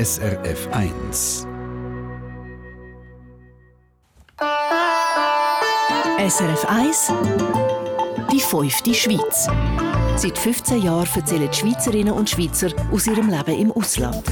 SRF 1. SRF 1 Die fünfte Schweiz. Seit 15 Jahren erzählen die Schweizerinnen und Schweizer aus ihrem Leben im Ausland.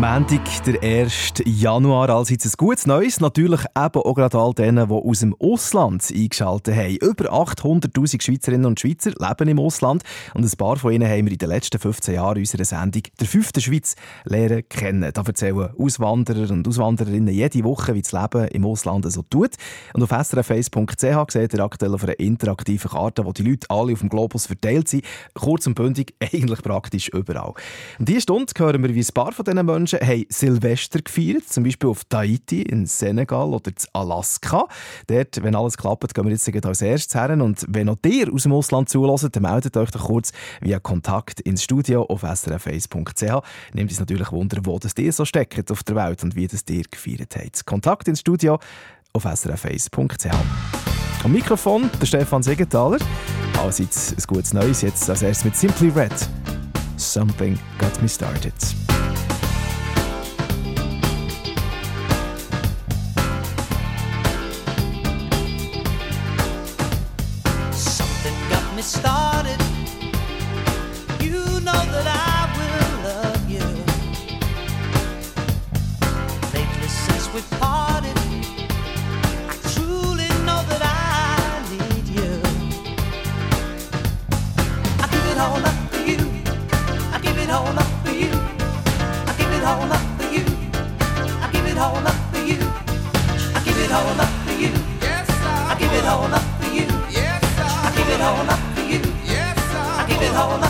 Montag, der 1. Januar, allseits ein gutes Neues. Natürlich eben auch gerade all denen, die aus dem Ausland eingeschaltet haben. Über 800'000 Schweizerinnen und Schweizer leben im Ausland und ein paar von ihnen haben wir in den letzten 15 Jahren unserer Sendung «Der fünfte Schweiz» lernen kennen. Da erzählen Auswanderer und Auswandererinnen jede Woche, wie das Leben im Ausland so tut. Und auf srf1.ch seht ihr aktuell auf einer interaktiven Karte, wo die Leute alle auf dem Globus verteilt sind. Kurz und bündig, eigentlich praktisch überall. Und diese Stunde hören wir, wie ein paar von diesen Menschen Menschen haben Silvester gefeiert, zum Beispiel auf Tahiti, in Senegal oder in Alaska. Dort, wenn alles klappt, gehen wir jetzt als erstes her. Und wenn auch ihr aus dem Ausland zulässt, dann meldet euch doch kurz via Kontakt ins Studio auf srf1.ch. Nehmt uns natürlich Wunder, wo das ihr so steckt auf der Welt und wie das ihr gefeiert habt. Kontakt ins Studio auf srf1.ch. Am Mikrofon der Stefan Segenthaler. Allseits ein gutes Neues, jetzt als erstes mit Simply Red. Something got me started. how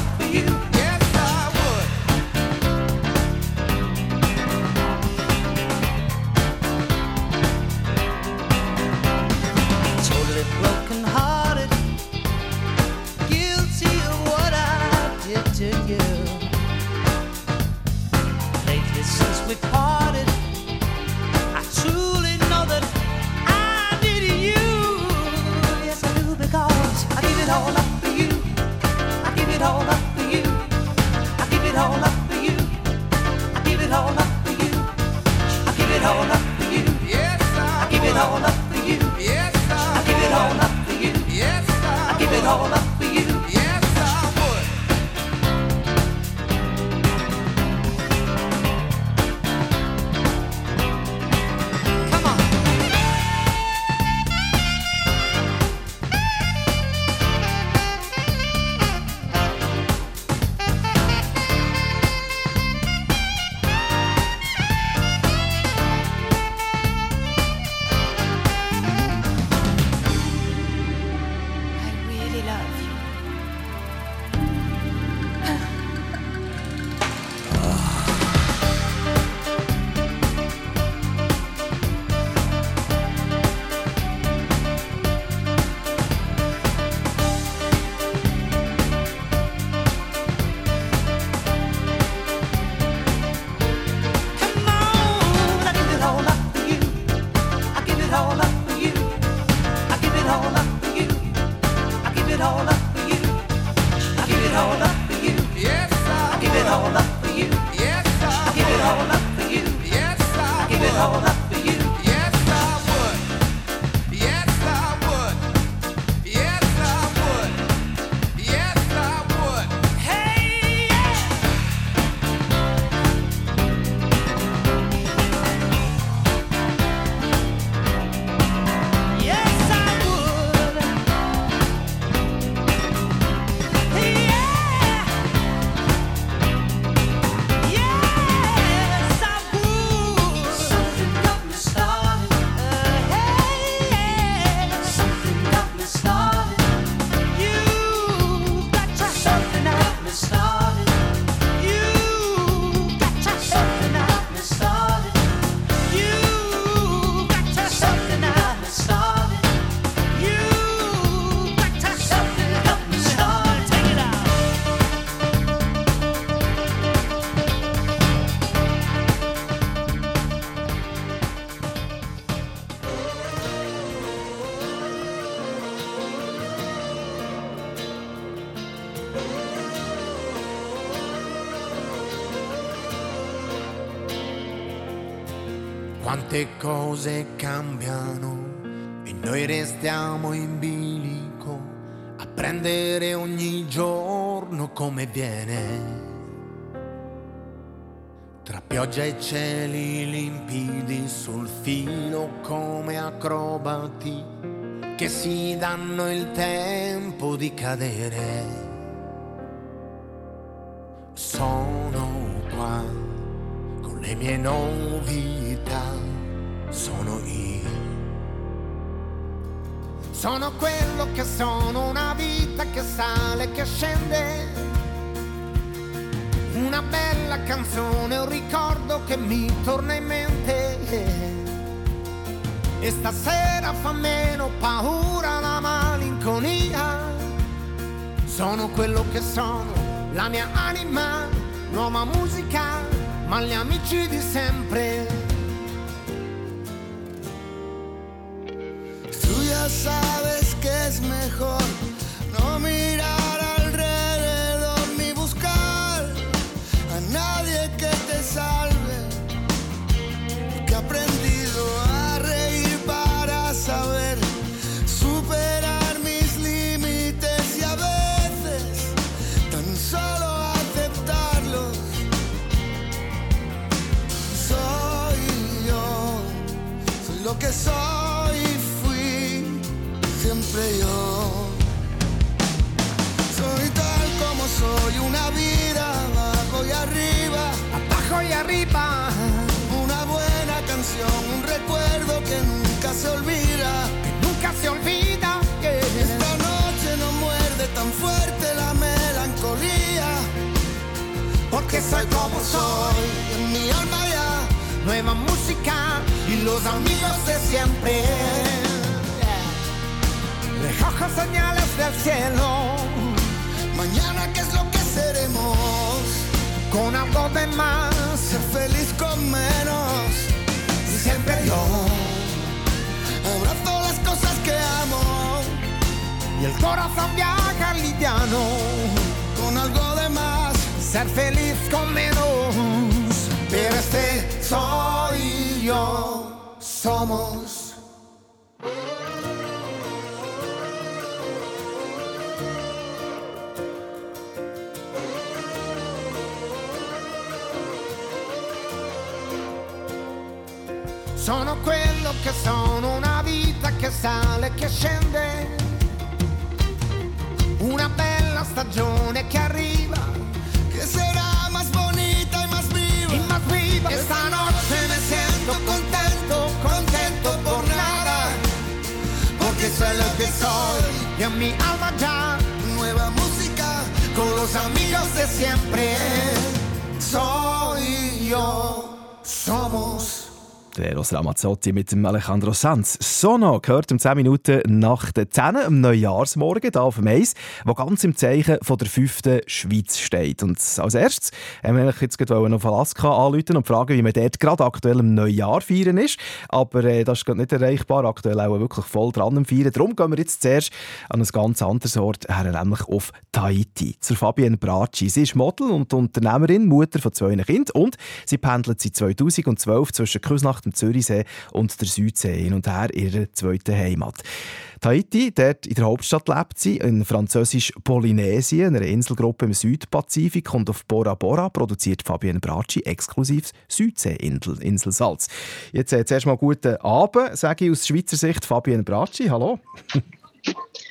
cose cambiano e noi restiamo in bilico a prendere ogni giorno come viene. Tra pioggia e cieli limpidi sul filo come acrobati che si danno il tempo di cadere. Sono qua con le mie novità, sono io. Sono quello che sono, una vita che sale, che scende. Una bella canzone, un ricordo che mi torna in mente. E stasera fa meno paura la malinconia. Sono quello che sono, la mia anima, nuova musica, ma gli amici di sempre. Ya sabes que es mejor no mirar alrededor ni buscar a nadie que te salve. Que he arriba. Una buena canción, un recuerdo que nunca se olvida, que nunca se olvida. Que esta noche no muerde tan fuerte la melancolía, porque soy como soy, en mi alma ya, nueva música y los amigos de siempre ojos señales del cielo. Mañana, ¿qué es lo que seremos? Con algo de más. Ser feliz con menos. Siempre yo. Abrazo las cosas que amo. Y el corazón viaja liviano. Con algo de más. Ser feliz con menos. Pero este soy yo. Somos. Sono quello che sono, una vita che sale, che scende. Una bella stagione che arriva. Que será más bonita y más viva. Y más viva. Esta noche me siento contento, contento por nada. Porque soy lo que soy y en mi alma ya. Nueva música con los amigos de siempre. Soy yo, somos. Der Eros Ramazzotti mit dem Alejandro Sanz. Sono gehört um 10 Minuten nach den 10 am Neujahrsmorgen hier auf dem Eis, wo ganz im Zeichen von der fünften Schweiz steht. Und als erstes haben wir jetzt gerade noch Alaska anrufen und fragen, wie man dort gerade aktuell im Neujahr feiern ist. Aber äh, das ist gerade nicht erreichbar, aktuell auch wirklich voll dran am Feiern. Darum gehen wir jetzt zuerst an ein ganz anderes Ort her, nämlich auf Tahiti, zur Fabienne Bracci. Sie ist Model und Unternehmerin, Mutter von zwei Kindern und sie pendelt seit 2012 zwischen Küsnacht dem Zürichsee und der Südsee hin und her ihrer zweiten Heimat. Tahiti, dort in der Hauptstadt lebt sie, in französisch Polynesien, einer Inselgruppe im Südpazifik und auf Bora Bora produziert Fabienne Bracci exklusives Südsee-Inselsalz. Jetzt äh, zuerst mal guten Abend, sage ich aus Schweizer Sicht Fabienne Bracci, hallo.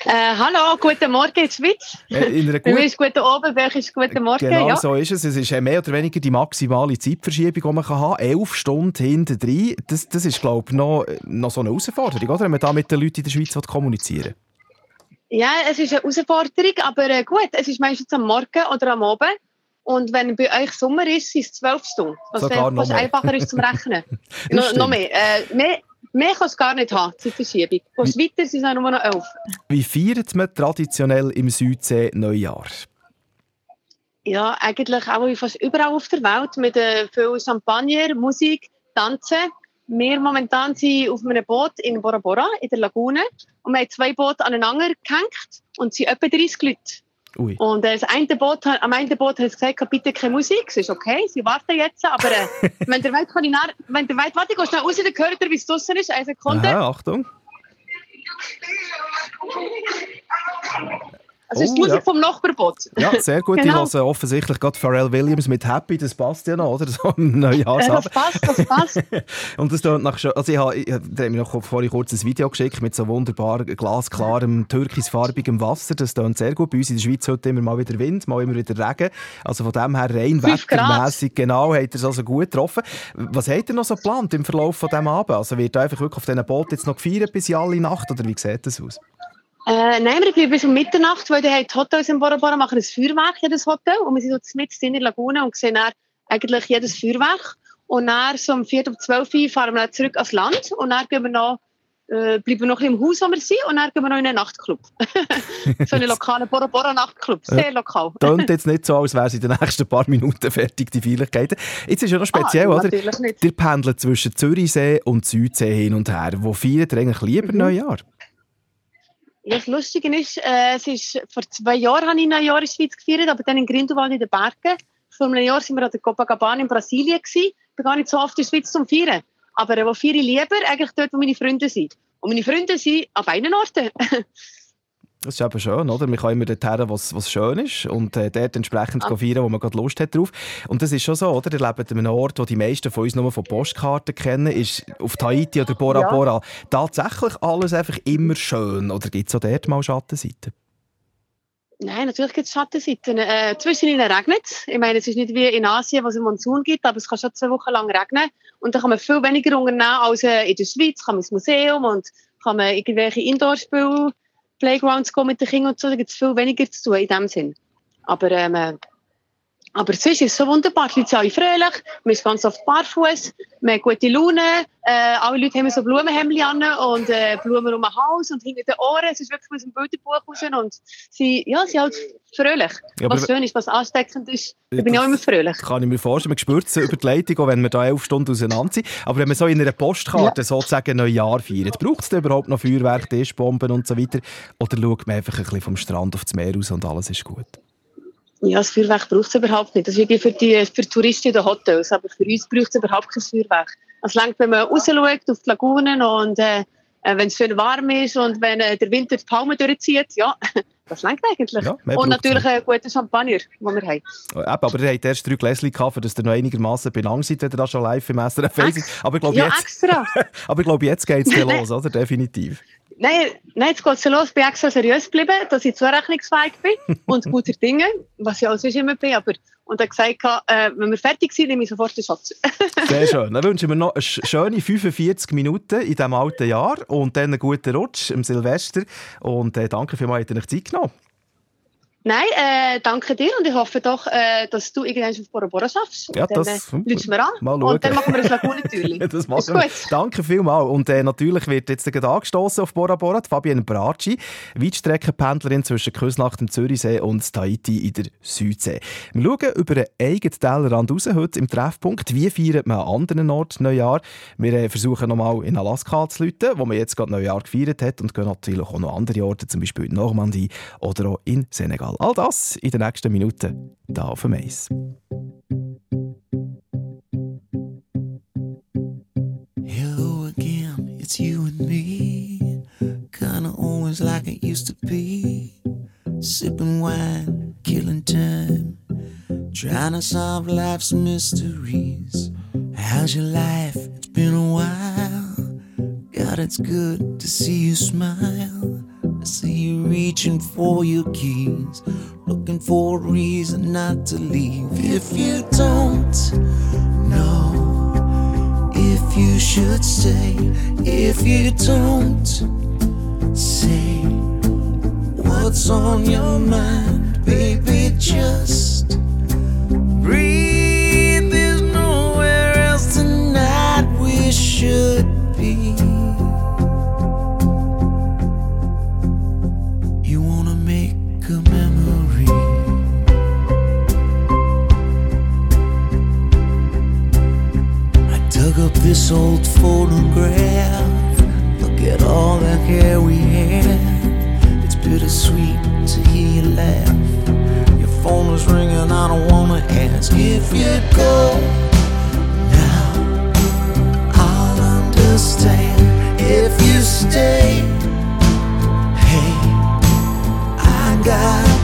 Äh, hallo, guten Morgen in der Schweiz. Äh, in einer bei mir ist guten Abend, bei euch ist guten Morgen. Genau ja. so ist es. Es ist äh, mehr oder weniger die maximale Zeitverschiebung, die man haben kann. Elf Stunden hinten drin. Das, das ist, glaube ich, noch, noch so eine Herausforderung, oder? wenn man da mit den Leuten in der Schweiz kommunizieren Ja, es ist eine Herausforderung, aber äh, gut, es ist meistens am Morgen oder am Abend. Und wenn bei euch Sommer ist, sind es zwölf Stunden. Was fast einfacher ist zum Rechnen. no, noch mehr. Äh, mehr Mehr kann es gar nicht haben, die Verschiebung. Von weiter sind es nur noch elf. Wie feiert man traditionell im Südsee Neujahr? Ja, eigentlich auch fast überall auf der Welt mit äh, viel Champagner, Musik, Tanzen. Wir momentan sind auf einem Boot in Bora Bora, in der Lagune. Und wir haben zwei Boote aneinander gehängt und sind etwa 30 Leute. Ui. Und äh, das eine Boot, am einen Boot hat es gesagt, bitte keine Musik, es ist okay, sie warten jetzt, aber äh, wenn der Welt kann ich nach, wenn der Welt, warte, ich gehe schnell raus, dann hört ihr, wie es draußen ist, eine Sekunde. Aha, Achtung. Also ist die oh, Musik ja. vom Nachbarboot. Ja, sehr gut. genau. Ich höre offensichtlich gerade Pharrell Williams mit Happy, das passt ja noch, oder? So ein Neujahrsabend. das passt, das passt. und das tut nach also ich habe, ich, habe mir noch vorhin kurz ein Video geschickt mit so wunderbar glasklarem, türkisfarbigem Wasser. Das tut sehr gut. Bei uns in der Schweiz heute immer mal wieder Wind, mal immer wieder Regen. Also von dem her rein wettermässig genau, hat er es also gut getroffen. Was hat er noch so geplant im Verlauf von diesem Abend? Also wird er einfach wirklich auf diesem Boot jetzt noch gefeiert bis in alle Nacht, oder wie sieht das aus? Äh, nein, wir bleiben bis um Mitternacht, weil die Hotels in Bora Bora machen ein Feuerwerk, jedes Hotel. Und wir sind so mit in der Lagune und sehen dann eigentlich jedes Feuerwerk. Und dann so um 4 um 12 Uhr fahren wir dann zurück ans Land und dann gehen wir noch, äh, bleiben wir noch im Haus, wo wir sind, und dann gehen wir noch in einen Nachtclub. so einen lokalen Bora Bora Nachtclub, sehr lokal. Klingt jetzt nicht so, als wäre es in den nächsten paar Minuten fertig, die Feierlichkeiten. Jetzt ist ja noch speziell, ah, oder? Nicht. Der pendelt zwischen Zürichsee und Südsee hin und her. Wo feiert ihr eigentlich lieber mhm. Neujahr? Ja, das Lustige ist, äh, es ist, vor zwei Jahren habe ich ein Jahr in der Schweiz gefeiert, aber dann in Grindelwald in den Bergen. Vor einem Jahr waren wir an der Copacabana in Brasilien. Gewesen. Ich bin gar nicht so oft in der Schweiz zum Feiern. Aber äh, wo feiere ich lieber? Eigentlich dort, wo meine Freunde sind. Und meine Freunde sind an beiden Orten. Das ist eben schön, oder? Man kann immer dorthin, was, was schön ist und äh, dort entsprechend ah. feiern, wo man gerade Lust hat drauf. Und das ist schon so, oder? Ihr lebt an einem Ort, wo die meisten von uns nur von Postkarten kennen, ist auf Tahiti oder Bora ja. Bora tatsächlich alles einfach immer schön oder gibt es auch dort mal Schattenseiten? Nein, natürlich gibt es Schattenseiten. Äh, zwischendurch regnet es. Ich meine, es ist nicht wie in Asien, wo es einen Monsun gibt, aber es kann schon zwei Wochen lang regnen. Und da kann man viel weniger unternehmen als äh, in der Schweiz. Kann man ins Museum und kann man irgendwelche Indoor-Spiele Playgrounds gehen mit den Kindern und so, da gibt es viel weniger zu tun in dem Sinn. Aber, ähm, äh, aber sonst ist es so wunderbar. Die Leute sind alle fröhlich, wir sind ganz oft barfuß, wir haben gute Laune, äh, alle Leute haben so Blumenhemden an und äh, Blumen um den Hals und hinter den Ohren. Es ist wirklich aus dem Bilderbuch raus und sie, ja, sie sind halt fröhlich. Ja, was schön ist, was ansteckend ist, da bin ich auch immer fröhlich. Kann ich mir vorstellen, man spürt es über die Leitung, auch wenn wir da elf Stunden auseinander sind. Aber wenn man so in einer Postkarte ja. sozusagen Neujahr feiert, braucht es überhaupt noch Feuerwerk, Tischbomben und so weiter? Oder schaut man einfach ein bisschen vom Strand aufs Meer raus und alles ist gut? Ja, das Feuerwerk braucht es überhaupt nicht. Das ist für die für Touristen in den Hotels, aber für uns braucht es überhaupt kein Feuerwerk. Es langt, wenn man rausschaut auf die Lagunen und äh, äh wenn es schön warm ist und wenn äh, der Winter die Palmen durchzieht, ja, das langt eigentlich. Ja, und natürlich ein guter Champagner, den wir haben. Oh, aber ihr habt erst drei Gläschen gehabt, dass ihr noch einigermaßen benannt seid, wenn ihr da schon live im SRF Ex Aber ich glaube, ja, jetzt, extra. aber ich glaube, jetzt geht es los, oder? Definitiv. Nein, nein, jetzt geht es los. Ich bin extra seriös geblieben, dass ich zurechnungsfähig bin und guter Dinge, was ich auch sonst immer bin. Aber, und er gesagt, äh, wenn wir fertig sind, nehme ich sofort den Schatz. Sehr schön. Dann wünschen wir noch eine schöne 45 Minuten in diesem alten Jahr und dann einen guten Rutsch im Silvester. Und äh, danke vielmals, dass ihr euch Zeit genommen Nein, äh, danke dir und ich hoffe doch, äh, dass du irgendwann auf Bora Bora schaffst. Ja, dann, das... Äh, wir an mal und dann machen wir ein Lagune-Türli. das machen wir. Danke vielmals. Und äh, natürlich wird jetzt gerade angestoßen auf Bora Bora, die Fabienne Bracci, Weitstreckenpendlerin zwischen Küsnacht im Zürichsee und Tahiti in der Südsee. Wir schauen über einen eigenen Tellerrand raus heute im Treffpunkt. Wie feiert man an anderen Orten Neujahr? Wir äh, versuchen nochmal in Alaska zu läuten, wo man jetzt gerade Neujahr gefeiert hat und gehen natürlich auch noch andere Orte, zum Beispiel in Normandie oder auch in Senegal. Festival. All das in den nächsten Minuten hier auf dem Eis. Hello again, it's you and me. Kinda always like it used to be. Sipping wine, killing time. Trying to solve life's mysteries. How's your life? It's been a while. God, it's good to see you smile. I see you reaching for your keys, looking for a reason not to leave. If you don't know if you should stay, if you don't say what's on your mind, baby, just old photograph. Look at all the hair we had. It's bittersweet to hear you laugh. Your phone is ringing, I don't wanna ask if you go. Now I'll understand if you stay. Hey, I got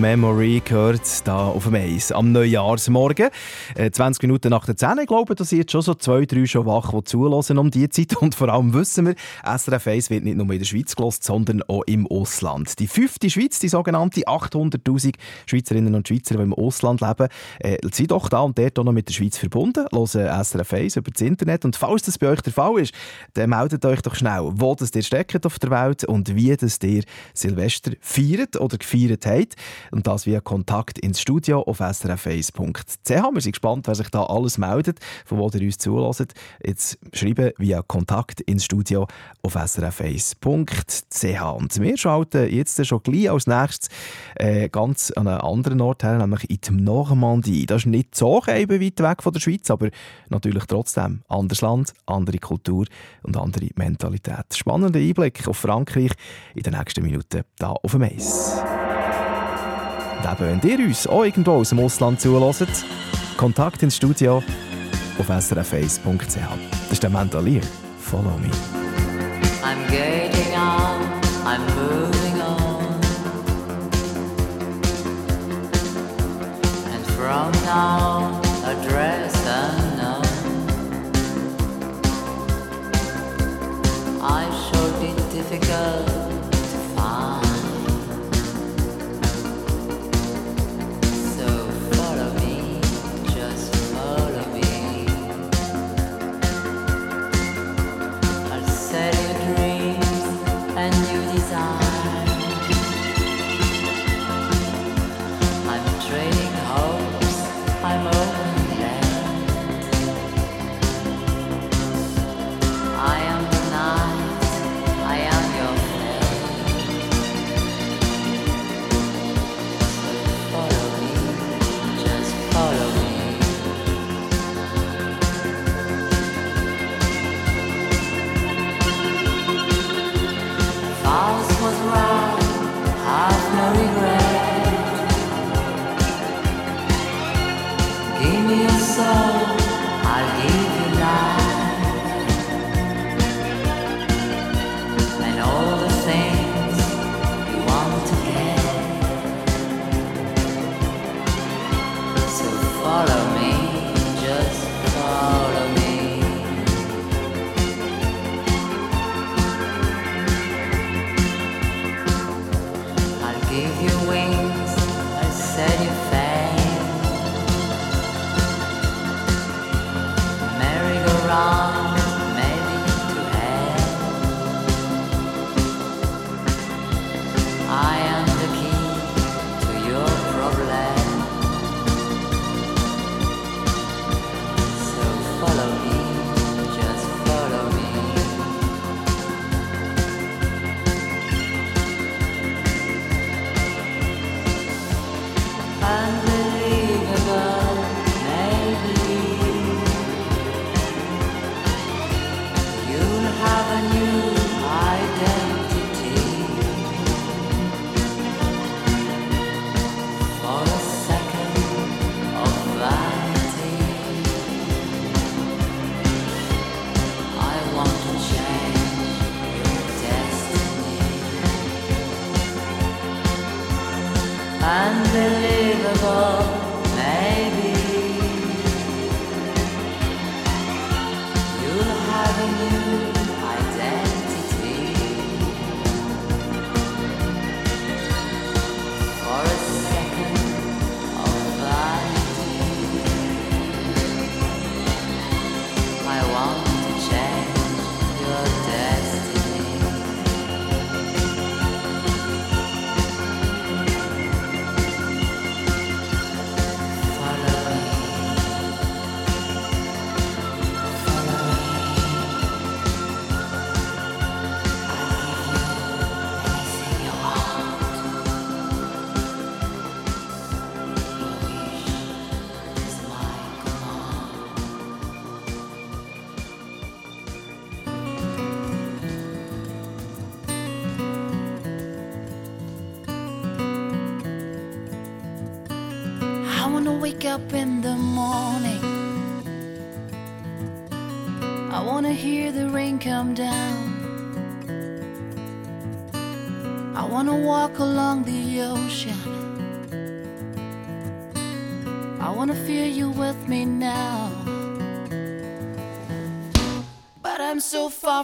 Memory gehört da auf dem Eis am Neujahrsmorgen. Äh, 20 Minuten nach der 10. Ich glaube, da sind jetzt schon so zwei, drei schon wach, die zulassen um diese Zeit. Und vor allem wissen wir, SRF 1 wird nicht nur in der Schweiz gelost, sondern auch im Ausland. Die fünfte Schweiz, die sogenannte 800'000 Schweizerinnen und Schweizer, die im Ausland leben, äh, sind doch da und dort auch noch mit der Schweiz verbunden, hören SRF 1 über das Internet. Und falls das bei euch der Fall ist, dann meldet euch doch schnell, wo das ihr steckt auf der Welt und wie das ihr Silvester feiert oder gefeiert habt. Und das via Kontakt ins Studio auf srf1.ch. Wir sind gespannt, wer sich da alles meldet, von wo ihr uns zulässt. Jetzt schreiben via Kontakt ins Studio auf srf1.ch. Und wir schalten jetzt schon gleich als nächstes äh, ganz an einen anderen Ort her, nämlich in die Normandie. Das ist nicht so eben weit weg von der Schweiz, aber natürlich trotzdem anderes Land, andere Kultur und andere Mentalität. Spannender Einblick auf Frankreich in den nächsten Minuten da auf dem Eis. Eben, wenn ihr uns auch irgendwo aus dem Ausland zuhört, Kontakt ins Studio auf srf1.ch. Das ist der Mandalier. Follow me. I'm getting on, I'm moving on. And from now, address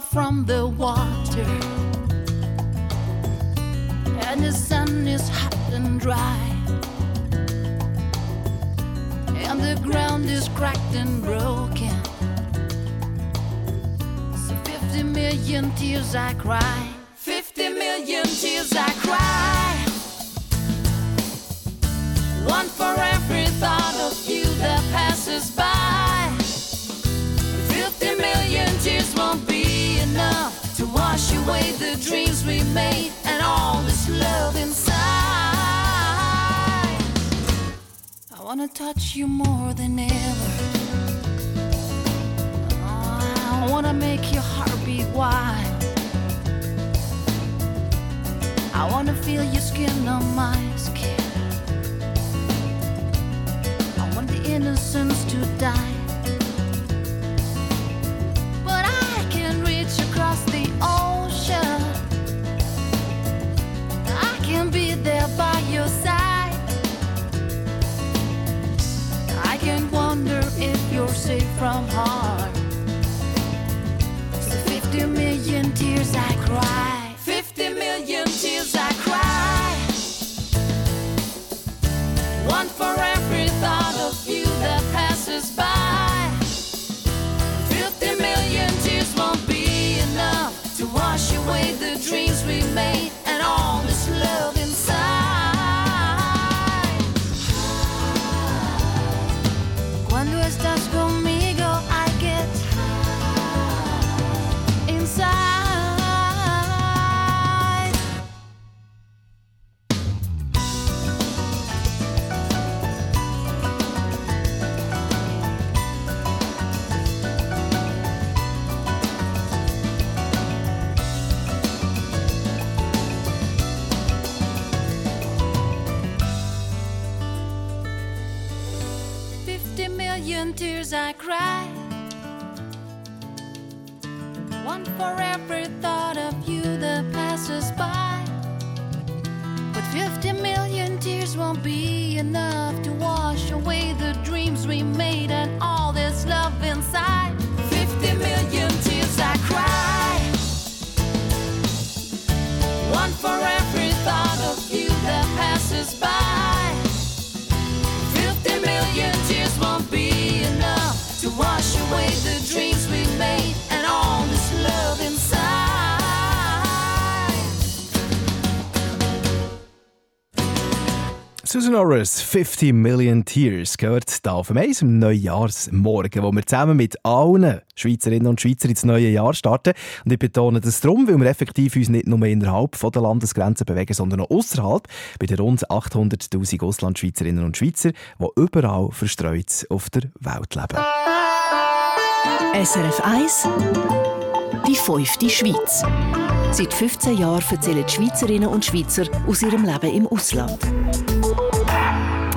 from the water, and the sun is hot and dry. And the ground is cracked and broken. So 50 million tears I cry. 50 million tears I cry. One for every thought of you that passes by. Enough to wash away the dreams we made and all this love inside I wanna touch you more than ever. I wanna make your heart beat wild. I wanna feel your skin on my skin. I want the innocence to die. The ocean. I can be there by your side. I can wonder if you're safe from harm. So 50 million tears I cry. 50 million tears I cry. One for every thought of you that passes by. Cry. One for every thought of you that passes by. But 50 million tears won't be enough to wash away the dreams we made and all this love inside. 50 million tears I cry. One for every Susan Orris, 50 Million Tears, gehört hier auf Eis am Neujahrsmorgen, wo wir zusammen mit allen Schweizerinnen und Schweizern ins neue Jahr starten. Und ich betone das darum, weil wir effektiv uns nicht nur innerhalb der Landesgrenzen bewegen, sondern auch außerhalb bei den rund 800'000 Auslandschweizerinnen und Schweizer, die überall verstreut auf der Welt leben. SRF 1 Die fünfte Schweiz. Seit 15 Jahren erzählen die Schweizerinnen und Schweizer aus ihrem Leben im Ausland.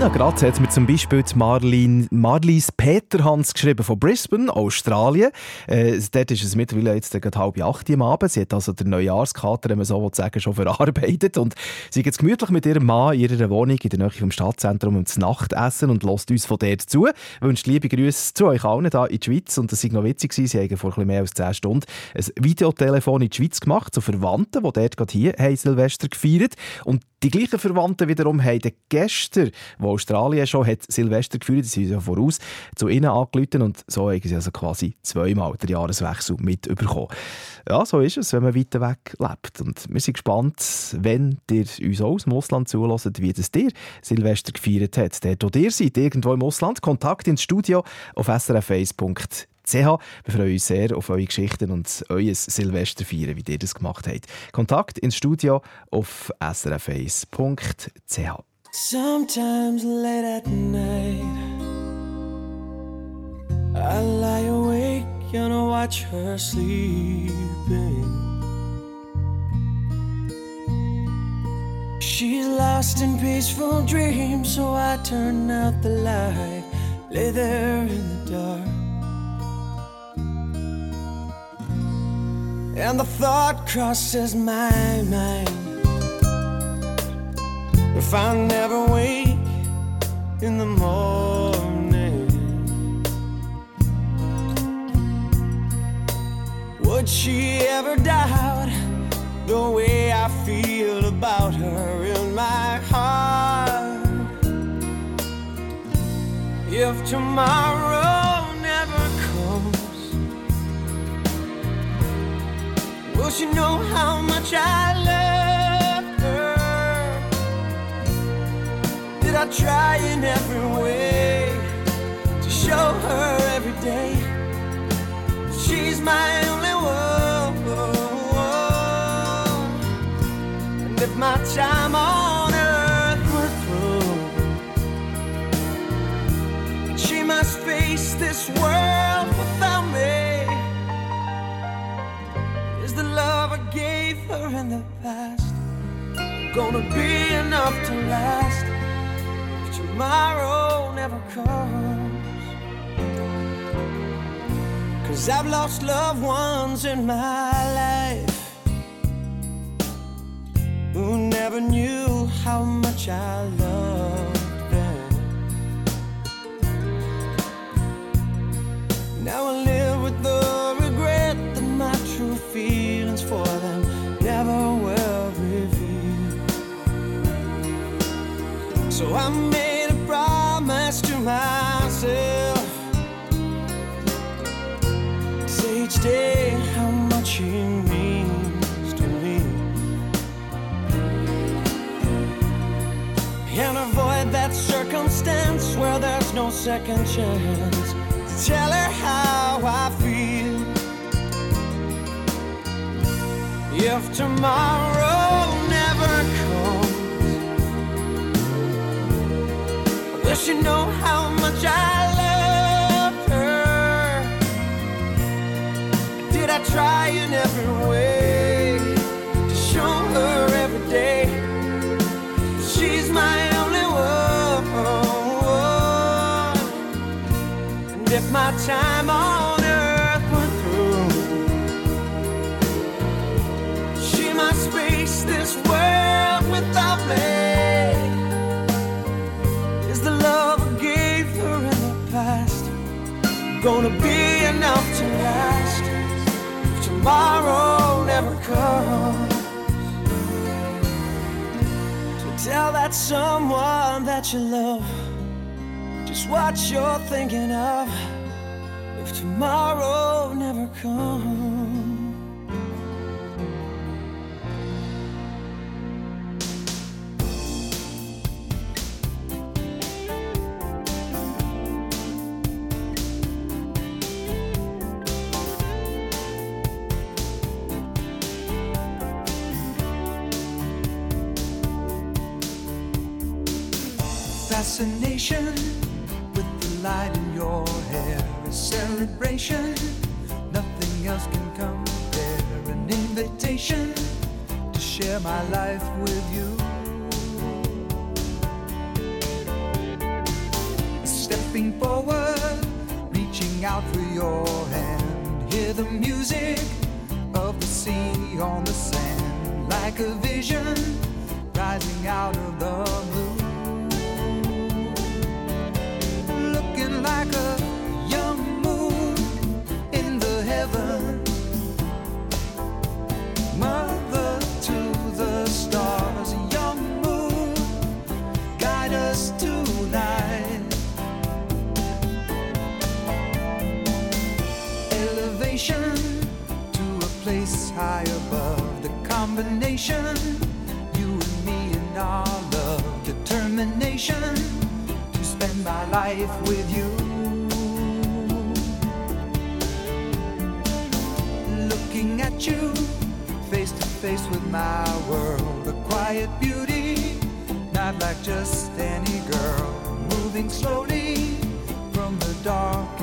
Ja, gerade hat mir zum Beispiel die Marlene, Marlies Peterhans geschrieben von Brisbane, Australien. Äh, dort ist es mittlerweile jetzt gerade halb acht am Abend. Sie hat also den Neujahrskater, wenn man so sagen, schon verarbeitet. Und sie geht gemütlich mit ihrem Mann in ihrer Wohnung in der Nähe vom Stadtzentrum ums Nachtessen und lässt uns von dort zu. Wünscht liebe Grüße zu euch allen hier in die Schweiz. Und das war noch witzig. Sie haben vor ein mehr als zehn Stunden ein Videotelefon in die Schweiz gemacht zu Verwandten, die dort gerade hier haben Silvester gefeiert Und die gleichen Verwandten wiederum haben gestern, wo Australien schon hat Silvester gefeiert, sie sind ja voraus, zu ihnen angerufen und so haben sie also quasi zweimal den Jahreswechsel mitbekommen. Ja, so ist es, wenn man weiter weg lebt. Und wir sind gespannt, wenn ihr uns auch aus dem Ausland zulässt, wie das dir Silvester gefeiert hat. Dort, wo ihr seid, irgendwo im Ausland, Kontakt ins Studio auf srf1.ch wir freuen uns sehr auf eure Geschichten und euer Silvesterfeiern, wie ihr das gemacht habt. Kontakt ins Studio auf srf1.ch. Sometimes late at night I lie awake and I watch her sleeping She's lost in peaceful dreams So I turn out the light Lay there in the dark And the thought crosses my mind. If I never wake in the morning Would she ever doubt the way I feel about her in my heart? If tomorrow She know how much I love her? Did I try in every way to show her every day she's my only one? And if my time on earth were through, she must face this world in the past gonna be enough to last if tomorrow never comes. Cause I've lost loved ones in my life who never knew how much I loved them. Now I live I made a promise to myself say each day how much he means to me, and avoid that circumstance where there's no second chance to tell her how I feel. if tomorrow Wish you know how much I loved her. Did I try in every way to show her every day she's my only one? And if my time on gonna be enough to last if tomorrow never comes? To tell that someone that you love just what you're thinking of if tomorrow never comes. Fascination with the light in your hair. A celebration, nothing else can compare. An invitation to share my life with you. Stepping forward, reaching out for your hand. Hear the music of the sea on the sand, like a vision rising out of the blue. High above the combination. You and me and our love, determination to spend my life with you. Looking at you, face to face with my world, a quiet beauty, not like just any girl, moving slowly from the dark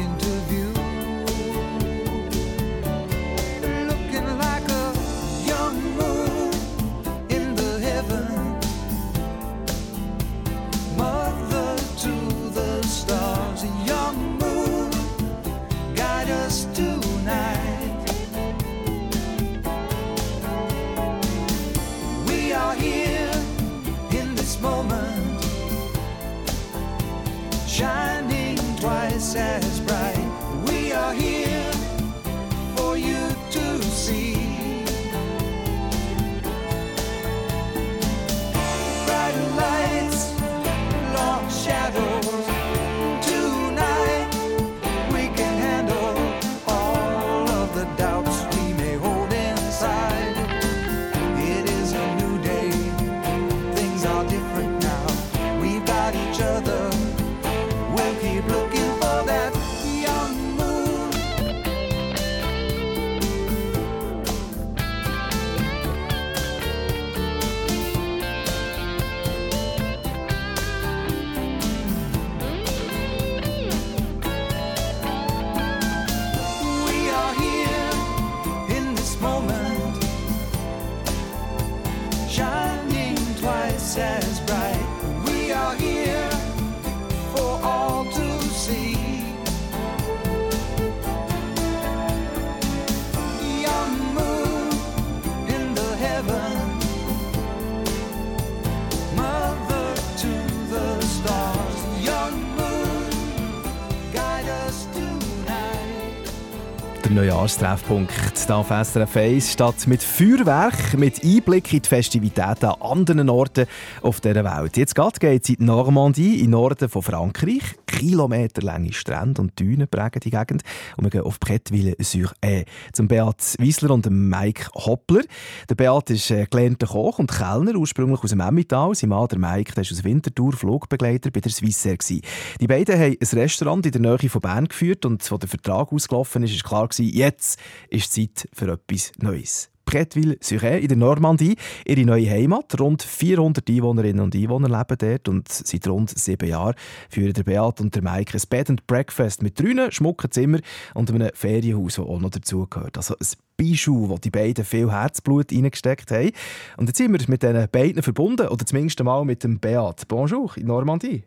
Hier auf SRF 1 statt mit Feuerwerk, mit Einblick in die Festivitäten an anderen Orten auf dieser Welt. Jetzt geht es in die Normandie, im Norden von Frankreich. Kilometerlange Strände und Dünen prägen die Gegend. Und wir gehen auf Bretteville-sur-Aie zum Beat Wiesler und Mike Hoppler. Der Beat ist äh, gelernter Koch und Kellner, ursprünglich aus dem Emmental. Sein Mann, der Mike, der ist aus Winterthur Flugbegleiter bei der Swissair. gewesen. Die beiden haben ein Restaurant in der Nähe von Bern geführt und als der Vertrag ausgelaufen ist, ist klar gewesen, jetzt ist Zeit für etwas Neues. Bretteville-sur-Aie in der Normandie, ihre neue Heimat. Rund 400 Einwohnerinnen und Einwohner leben dort und seit rund sieben Jahren führen der Beat und der Mike ein Bed and Breakfast mit drei schmucken Zimmern und einem Ferienhaus, das auch noch dazugehört. Also ein Bijou, wo die beiden viel Herzblut reingesteckt haben. Und jetzt sind wir mit diesen beiden verbunden, oder zumindest einmal mit dem Beat. Bonjour in Normandie.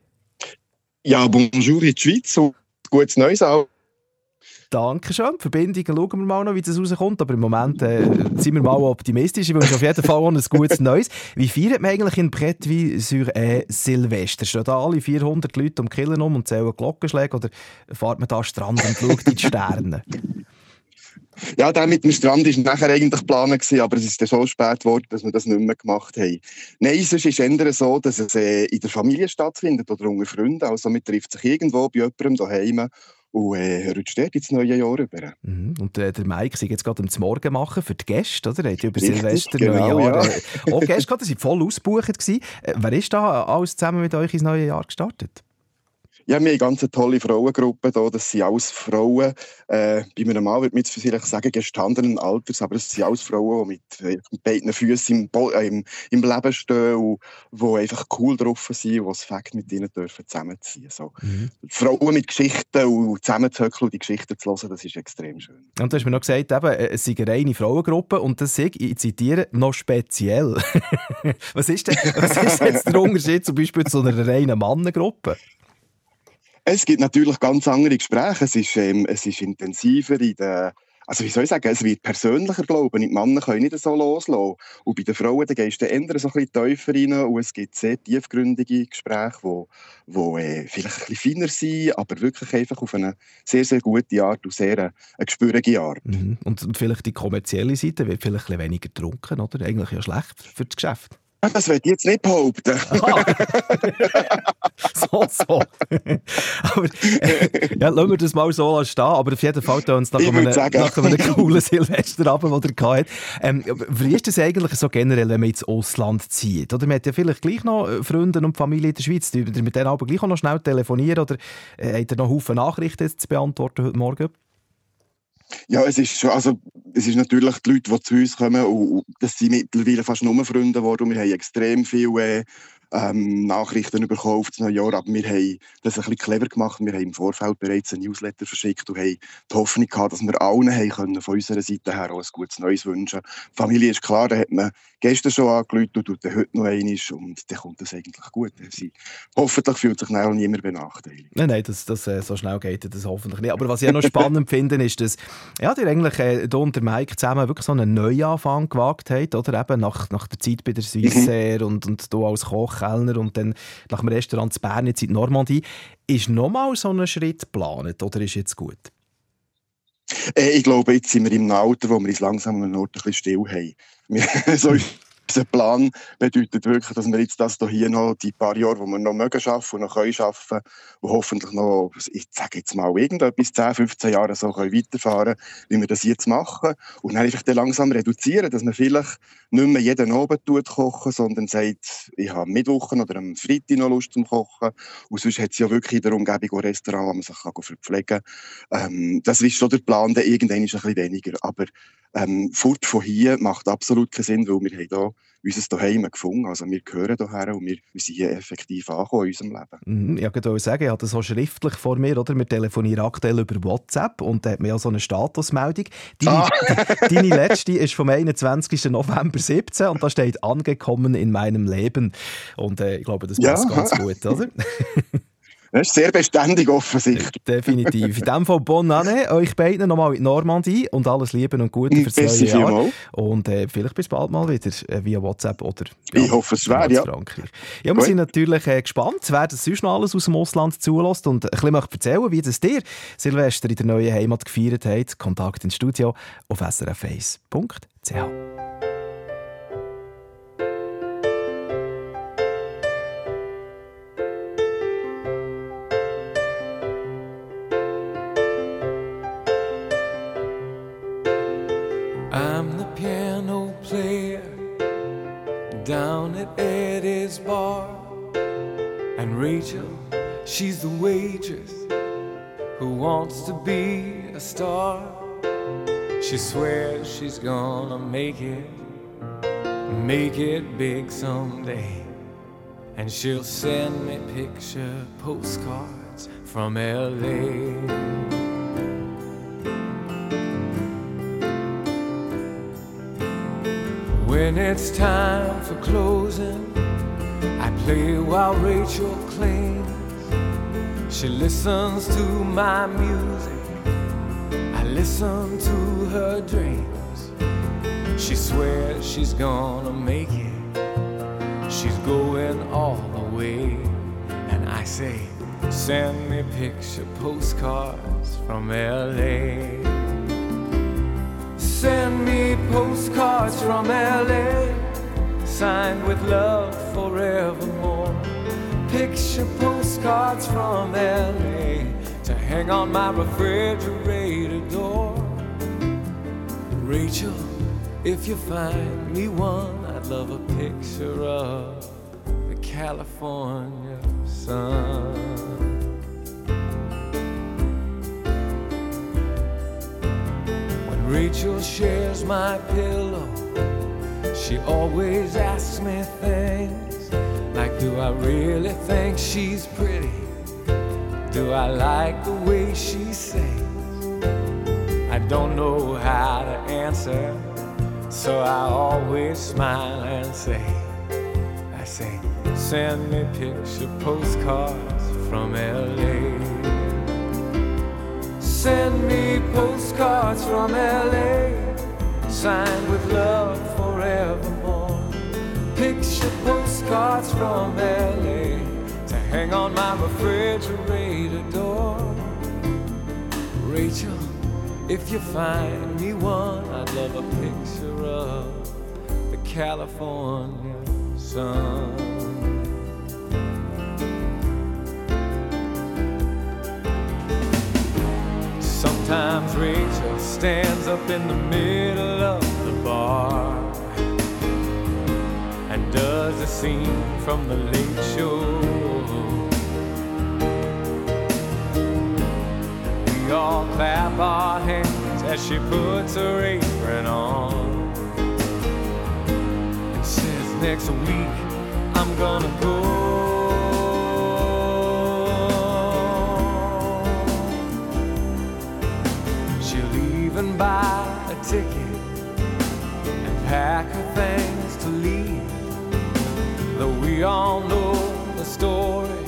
Ja, bonjour in die Schweiz und gutes Neues auch. Dankeschön. Die Verbindungen schauen wir mal noch, wie das rauskommt. Aber im Moment äh, sind wir mal optimistisch. Ich wünsche auf jeden Fall ein gutes Neues. Wie feiert man eigentlich in Bretteville sur Silvester? Stehen da alle 400 Leute um Killen um und zählen Glockenschläge? Oder fährt man da am Strand und schaut in die Sterne? Ja, der mit dem Strand war nachher eigentlich geplant, aber es ist dann so spät geworden, dass wir das nicht mehr gemacht haben. Nein, sonst ist es eher so, dass es äh, in der Familie stattfindet oder unter Freunden. Also man trifft sich irgendwo bei jemandem daheim und äh, rutscht dort ins neue Jahr über. Mhm. Und äh, der Mike sei jetzt gerade am Morgen machen für die Gäste, oder? Er hat ja über Richtig, Silvester, genau, Neujahr ja. äh, auch Gäste gehabt, die waren voll ausgebucht. Gewesen. Äh, wer ist da alles zusammen mit euch ins neue Jahr gestartet? Ja, wir haben eine ganz tolle Frauengruppe hier. Das sind alles Frauen, äh, bei einem Mann würde man jetzt vielleicht sagen, gestandenen Alters, aber es sind alles Frauen, die mit, äh, mit beiden Füßen im, äh, im, im, Leben stehen und die einfach cool drauf sind und das Fakt mit ihnen dürfen zusammenziehen. So. Mhm. Frauen mit Geschichten und zusammenzuhöckeln und die Geschichten zu hören, das ist extrem schön. Und du hast mir noch gesagt, eben, äh, es sei eine reine Frauengruppe und das ist, ich zitiere, noch speziell. was ist denn, was ist jetzt der Unterschied zum Beispiel zu einer reinen Mannengruppe? Es gibt natürlich ganz andere Gespräche. Es ist, ähm, es ist intensiver in der also wie soll ich sagen, es wird persönlicher, glaube ich. Die Männer können nicht so loslassen. Und bei den Frauen da gehst du eher so ein bisschen tiefer rein und es gibt sehr tiefgründige Gespräche, die, die äh, vielleicht ein bisschen feiner sind, aber wirklich einfach auf eine sehr, sehr gute Art und sehr eine, eine gespürige Art. Mhm. Und vielleicht die kommerzielle Seite wird vielleicht ein bisschen weniger getrunken, oder? Eigentlich ja schlecht für das Geschäft. Ah, das ich jetzt nicht behaupten. so, so. aber, äh, ja, lassen wir das mal so stehen. Aber auf jeden Fall tun uns nach, einem, nach einem coolen Silvesterabend, den er hatte. Ähm, wie ist das eigentlich so generell, wenn man ins Ausland zieht? Oder man hat ja vielleicht gleich noch äh, Freunde und Familie in der Schweiz. Mit denen aber gleich auch noch schnell telefonieren oder äh, hat er noch Haufen Nachrichten zu beantworten heute Morgen? Ja, es ist schon, also, es ist natürlich die Leute, die zu uns kommen, und das sind mittlerweile fast nur Freunde geworden. Wir haben extrem viele äh, ähm, Nachrichten bekommen auf das neue Jahr, aber wir haben das ein bisschen clever gemacht. Wir haben im Vorfeld bereits ein Newsletter verschickt und haben die Hoffnung gehabt, dass wir allen haben können, von unserer Seite her auch ein gutes Neues wünschen Die Familie ist klar, da hat man gestern schon angerufen und tut heute noch einmal und dann kommt das eigentlich gut. Sie, hoffentlich fühlt sich auch niemand benachteiligt. Nein, nein, das, das, äh, so schnell geht das hoffentlich nicht. Aber was ich auch noch spannend finde, ist, dass ja, ihr eigentlich äh, hier unter Mike zusammen wirklich so einen Neuanfang gewagt habt, oder eben nach, nach der Zeit bei der Swissair mhm. und, und du als Kochkellner und dann nach dem Restaurant in Bern jetzt in Normandie. Ist nochmal so ein Schritt geplant oder ist jetzt gut? Äh, ich glaube, jetzt sind wir im Alter, wo wir uns langsam an einem Ort ein bisschen still haben. so unser Plan bedeutet wirklich, dass wir jetzt das hier noch die paar Jahre, wo wir noch mögen arbeiten und noch können arbeiten und hoffentlich noch, ich sage jetzt mal, irgendetwas 10, 15 Jahre so können weiterfahren wie wir das jetzt machen. Und dann einfach langsam reduzieren, dass man vielleicht nicht mehr jeden Abend tut kochen, sondern sagt, ich habe am Mittwoch oder am Freitag noch Lust zum Kochen. Und sonst hat es ja wirklich in der Umgebung ein Restaurant, wo man sich verpflegen kann. Ähm, das ist schon der Plan, der irgendwann ist ein bisschen weniger. Aber ähm, fort von hier macht absolut keinen Sinn, weil wir haben hier unser Daheim gefunden. Also wir gehören hierher und wir, wir sind hier effektiv angekommen in unserem Leben. Mhm, ich wollte sagen, ich habe das so schriftlich vor mir, oder? Wir telefonieren aktuell über WhatsApp und da hat man ja so eine Statusmeldung. Deine, ah. deine letzte ist vom 21. November 17 und da steht «Angekommen in meinem Leben». Und äh, ich glaube, das passt ja. ganz gut, oder? Das ist sehr beständig offensichtlich. Definitiv. In dem Fall Bonne Année, euch beiden nochmal in Normandie und alles Liebe und Gute für das neue Jahr. Mal. Und äh, vielleicht bis bald mal wieder äh, via WhatsApp oder Ich hoffe es wäre, ja. Frankreich. Ja, wir Gut. sind natürlich äh, gespannt, wer das sonst noch alles aus dem Ausland zulässt und ein bisschen erzählen, wie das dir Silvester in der neuen Heimat gefeiert hat. Kontakt ins Studio auf srf1.ch. down at Eddie's bar. And Rachel, she's the waitress who wants to be a star. She swears she's gonna make it, make it big someday. And she'll send me picture postcards from LA. It's time for closing, I play while Rachel cleans. She listens to my music, I listen to her dreams. She swears she's gonna make it, she's going all the way. And I say, send me picture postcards from LA. Send me postcards from LA, signed with love forevermore. Picture postcards from LA to hang on my refrigerator door. Rachel, if you find me one, I'd love a picture of the California sun. Rachel shares my pillow. She always asks me things like, Do I really think she's pretty? Do I like the way she sings? I don't know how to answer, so I always smile and say, I say, send me picture postcards from LA. Send me postcards from LA, signed with love forevermore. Picture postcards from LA to hang on my refrigerator door. Rachel, if you find me one, I'd love a picture of the California sun. Sometimes Rachel stands up in the middle of the bar and does a scene from the late show. We all clap our hands as she puts her apron on and says, Next week I'm gonna go. Even buy a ticket and pack her things to leave. Though we all know the story,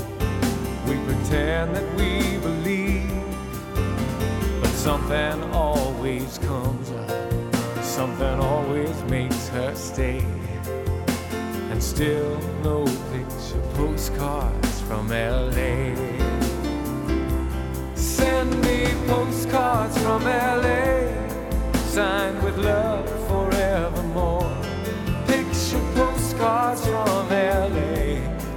we pretend that we believe. But something always comes up, something always makes her stay. And still no picture postcards from LA send me postcards from LA, signed with love forevermore. Picture postcards from LA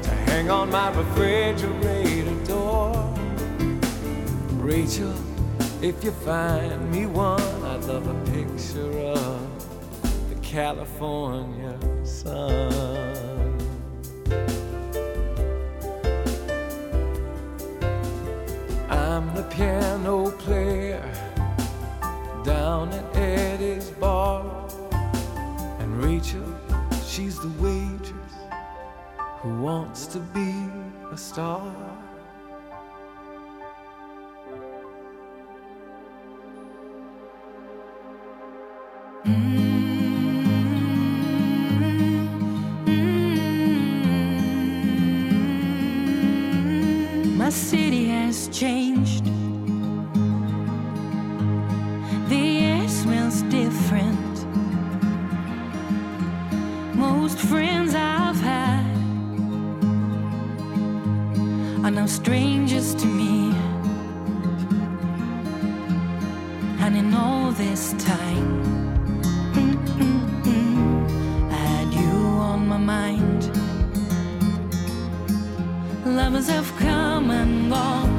to hang on my refrigerator door. Rachel, if you find me one, I'd love a picture of the California sun. I'm the piano player down at Eddie's bar. And Rachel, she's the waitress who wants to be a star. Most friends I've had are now strangers to me. And in all this time, I had you on my mind. Lovers have come and gone,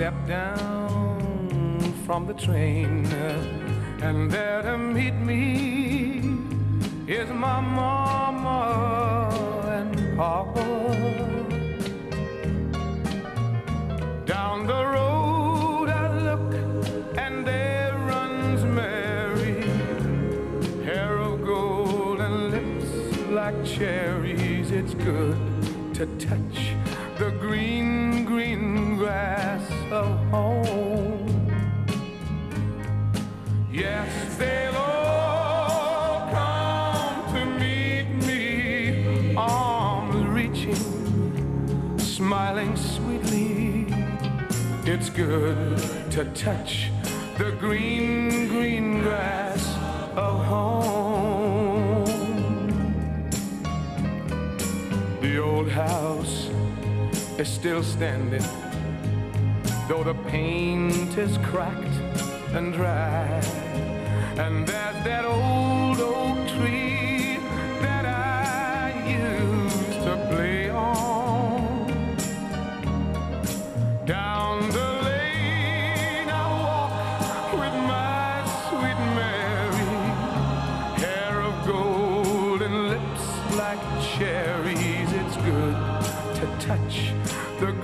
step down from the train. And there to meet me standing, though the paint is cracked and dry.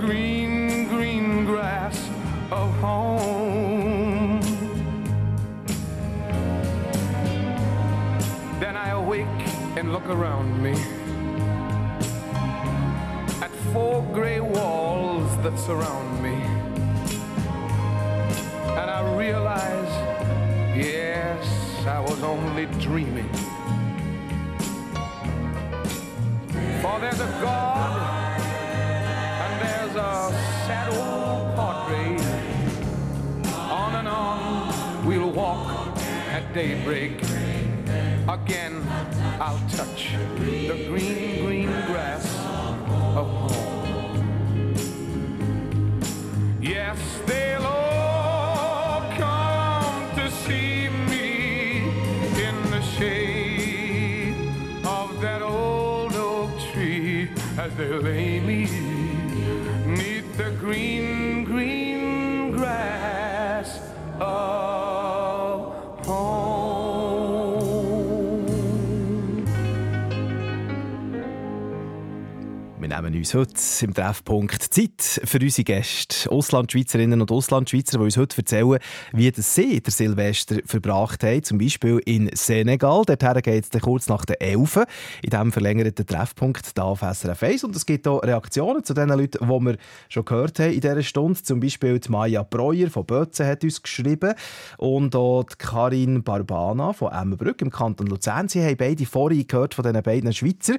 Green, green grass of home. Then I awake and look around me at four gray walls that surround me. And I realize, yes, I was only dreaming. For there's a God walk at daybreak. Again, I'll touch the green, green grass of home. Yes, they'll all come to see me in the shade of that old oak tree as they lay me neath the green, green Nehmen uns heute im Treffpunkt Zeit für unsere Gäste, Auslandschweizerinnen und Auslandschweizer, die uns heute erzählen, wie das sie der Silvester verbracht haben. Zum Beispiel in Senegal. Dorthin geht es kurz nach der 11. In diesem verlängerten Treffpunkt hier auf SRF 1. Und es gibt auch Reaktionen zu den Leuten, die wir schon gehört haben in dieser Stunde. Zum Beispiel die Maya Breuer von Bötzen hat uns geschrieben und auch die Karin Barbana von Emmenbrück im Kanton Luzern. Sie haben beide vorhin gehört von diesen beiden Schweizer,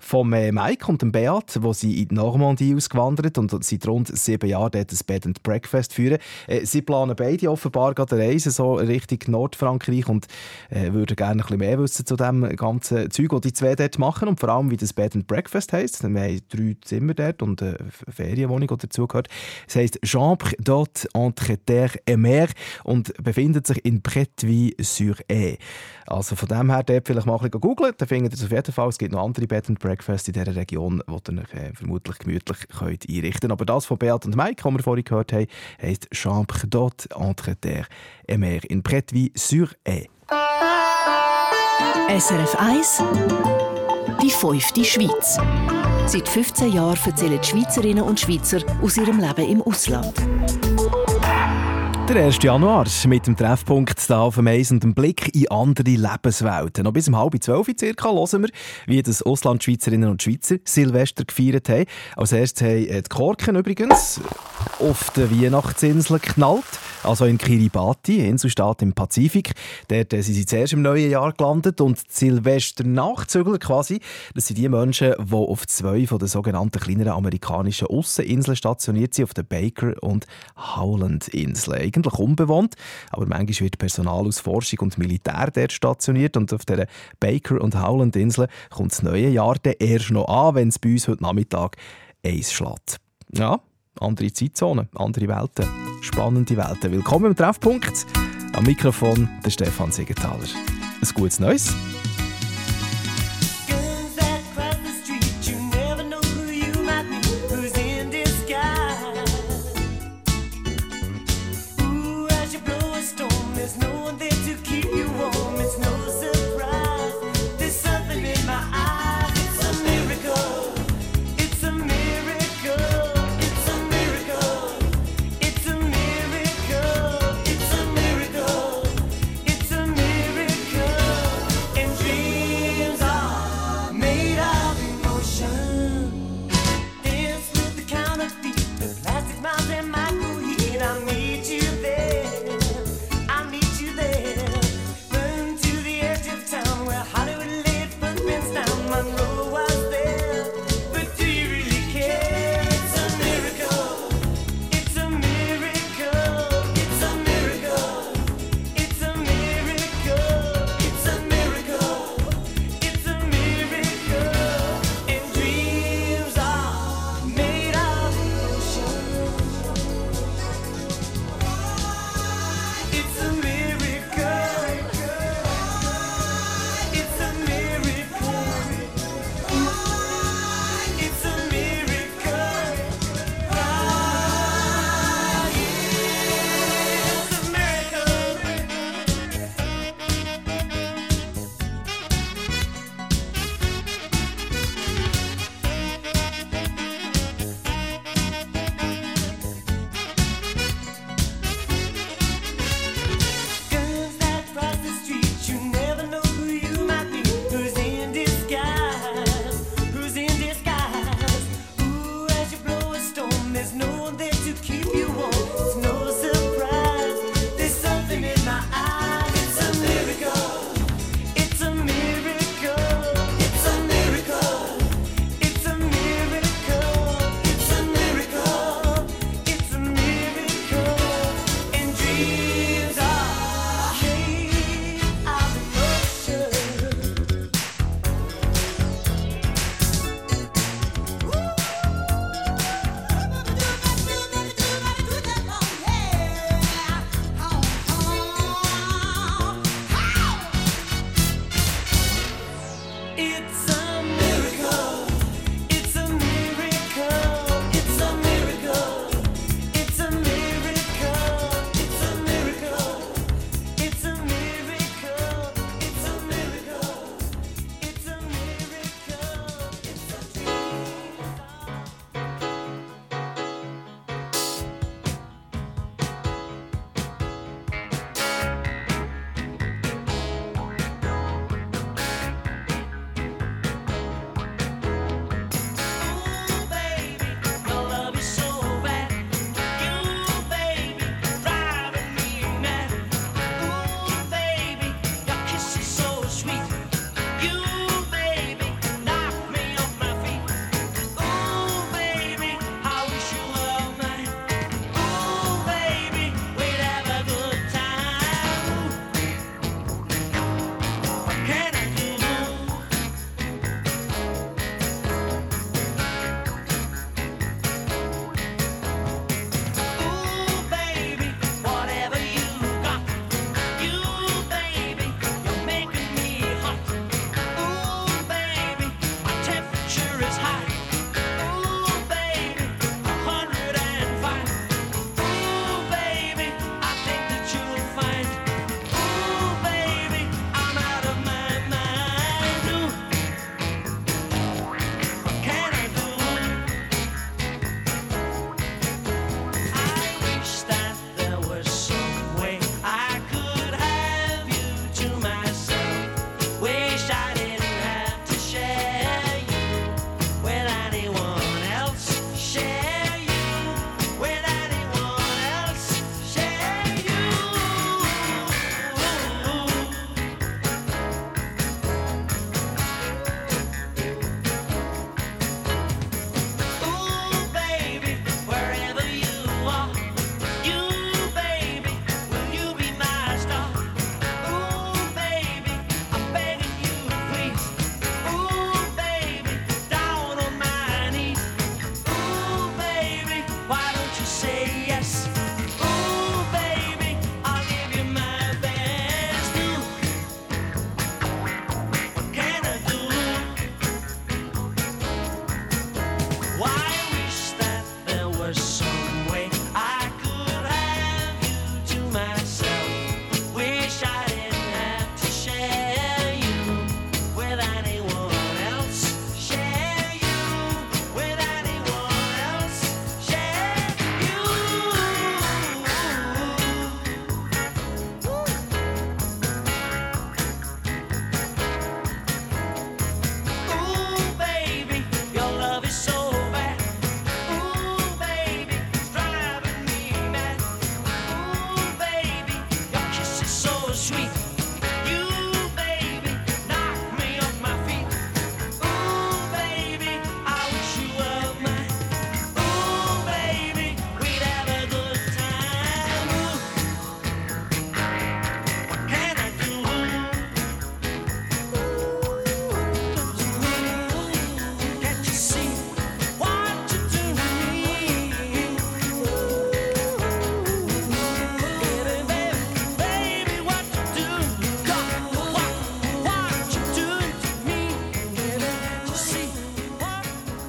vom Mike und dem Beat, wo sie in die Normandie ausgewandert und seit rund sieben Jahren dort ein Bed and Breakfast führen. Äh, Sie planen beide offenbar gerade eine Reise so Richtung Nordfrankreich und äh, würden gerne ein bisschen mehr wissen zu dem ganzen Zeug, das die zwei dort machen und vor allem, wie das Bed and Breakfast heisst. Wir haben drei Zimmer dort und eine Ferienwohnung, die dazugehört. Es heisst Chambre d'hôte entre terre et mer und befindet sich in Bretteville-sur-Aie. Also von dem her dort vielleicht mal ein bisschen googeln, dann findet ihr es auf jeden Fall. Es gibt noch andere Bed and Breakfast in dieser Region, wo ihr äh, vermutlich gemütlich könnt einrichten könnt. Aber das von Beat und Mike, das wir vorhin gehört haben, heisst Chambre d'hôte entre terre et mer in Bretteville-sur-Aie. SRF 1 Die fünfte Schweiz. Seit 15 Jahren erzählen die Schweizerinnen und Schweizer aus ihrem Leben im Ausland. Der 1. Januar mit dem Treffpunkt hier auf dem Eis und dem Blick in andere Lebenswelten. Noch bis um halb zwölf circa hören wir, wie das Auslandschweizerinnen und Schweizer Silvester gefeiert haben. Als erstes haben die Korken übrigens auf der Weihnachtsinsel geknallt, also in Kiribati, Inselstaat im Pazifik. Dort sind sie zuerst im neuen Jahr gelandet und die Silvester-Nachzügler quasi, das sind die Menschen, die auf zwei von den sogenannten kleineren amerikanischen Ausseninseln stationiert sind, auf der Baker- und Howland-Insel. Eigentlich unbewohnt, aber manchmal wird Personal aus Forschung und Militär dort stationiert und auf der Baker- und Howland-Insel kommt das neue Jahr dann erst noch an, wenn es bei uns heute Nachmittag eins schlägt. Ja, andere Zeitzonen, andere Welten, spannende Welten. Willkommen im Treffpunkt. Am Mikrofon der Stefan Siegenthaler. Ein gutes Neues.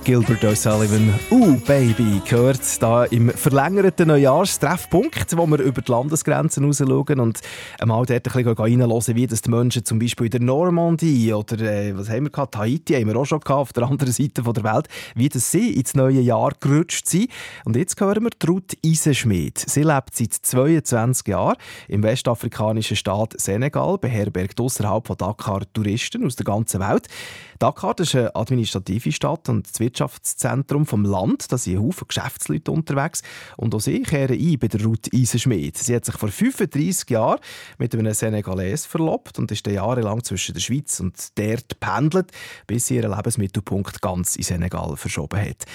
Gilbert O'Sullivan, Uh Baby, gehört da im verlängerten Neujahrstreffpunkt, wo wir über die Landesgrenzen raus schauen und einmal dort ein bisschen reinhören, wie das die Menschen zum Beispiel in der Normandie oder äh, was haben wir gehabt, Haiti haben wir auch schon gehabt, auf der anderen Seite der Welt, wie das sie ins neue Jahr gerutscht sind. Und jetzt hören wir Ruth Eisenschmidt. Sie lebt seit 22 Jahren im westafrikanischen Staat Senegal, beherbergt außerhalb von Dakar Touristen aus der ganzen Welt. Dakar ist eine administrative Stadt und das Wirtschaftszentrum vom Land. Da sind Haufen Geschäftsleute unterwegs. Und auch sie kehren ein bei der Ruth Eisenschmied. Sie hat sich vor 35 Jahren mit einem Senegalese verlobt und ist jahrelang zwischen der Schweiz und dort pendelt, bis sie ihren Lebensmittelpunkt ganz in Senegal verschoben hat.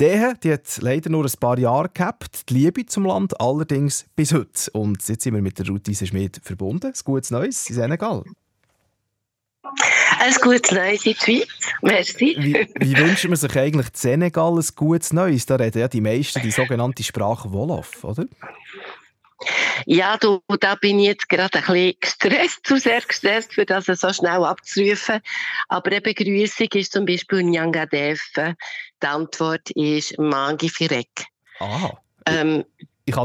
Der die hat leider nur ein paar Jahre gehabt, die Liebe zum Land allerdings bis heute. Und jetzt sind wir mit der Ruth Eisenschmied verbunden. Ein gutes Neues in Senegal. Ein gutes Neues in Schweiz. Merci. Wie, wie wünscht man sich eigentlich in Senegal ein gutes Neues? Da reden ja die meisten die sogenannte Sprache Wolof, oder? Ja, du, da bin ich jetzt gerade ein bisschen gestresst, zu sehr gestresst, für das so schnell abzurufen. Aber eine Begrüßung ist zum Beispiel Nyangadef. Die Antwort ist Mangi Firek. Ah. Ähm,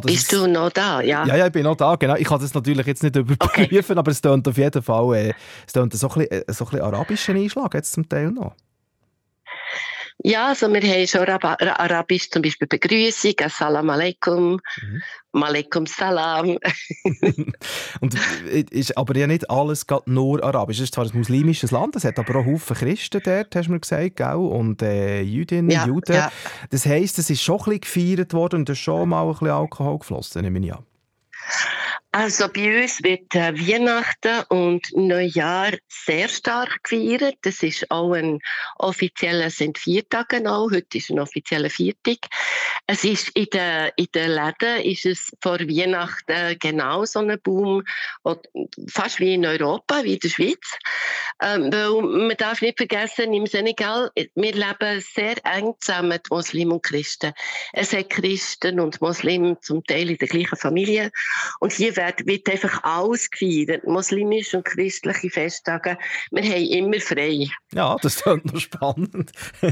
bist du noch da? Ja. ja, ja, ich bin noch da. Genau. Ich kann das natürlich jetzt nicht überprüfen, okay. aber es tönt auf jeden Fall äh, es tönt so, ein bisschen, äh, so ein bisschen arabischen Einschlag jetzt zum Teil noch. Ja, also wir haben schon Arabisch zum Beispiel Begrüßung, Assalamu alaikum, mhm. Malaikum Salam. und ist aber ja nicht alles nur Arabisch. Es ist zwar ein muslimisches Land, es hat aber auch Haufen Christen dort, hast du mir gesagt, gell? und äh, Jüdinnen, ja, Juden. Ja. Das heisst, es ist schon ein bisschen gefeiert worden und es ist schon mal ein bisschen Alkohol geflossen, nehme ich an. Also bei uns wird äh, Weihnachten und Neujahr sehr stark gefeiert. Das ist auch ein offizieller, sind vier Tage noch. Heute ist ein offizieller Viertag. Es ist in den, in den Läden ist es vor Weihnachten genau so ein Boom, fast wie in Europa, wie in der Schweiz. Ähm, weil man darf nicht vergessen, im Senegal, wir leben sehr eng zusammen, die Muslimen und Christen. Es hat Christen und Muslimen zum Teil in der gleichen Familie. Und hier wird, wird einfach alles gefeiert. Muslimische und christliche Festtage. Wir haben immer frei. Ja, das klingt noch spannend.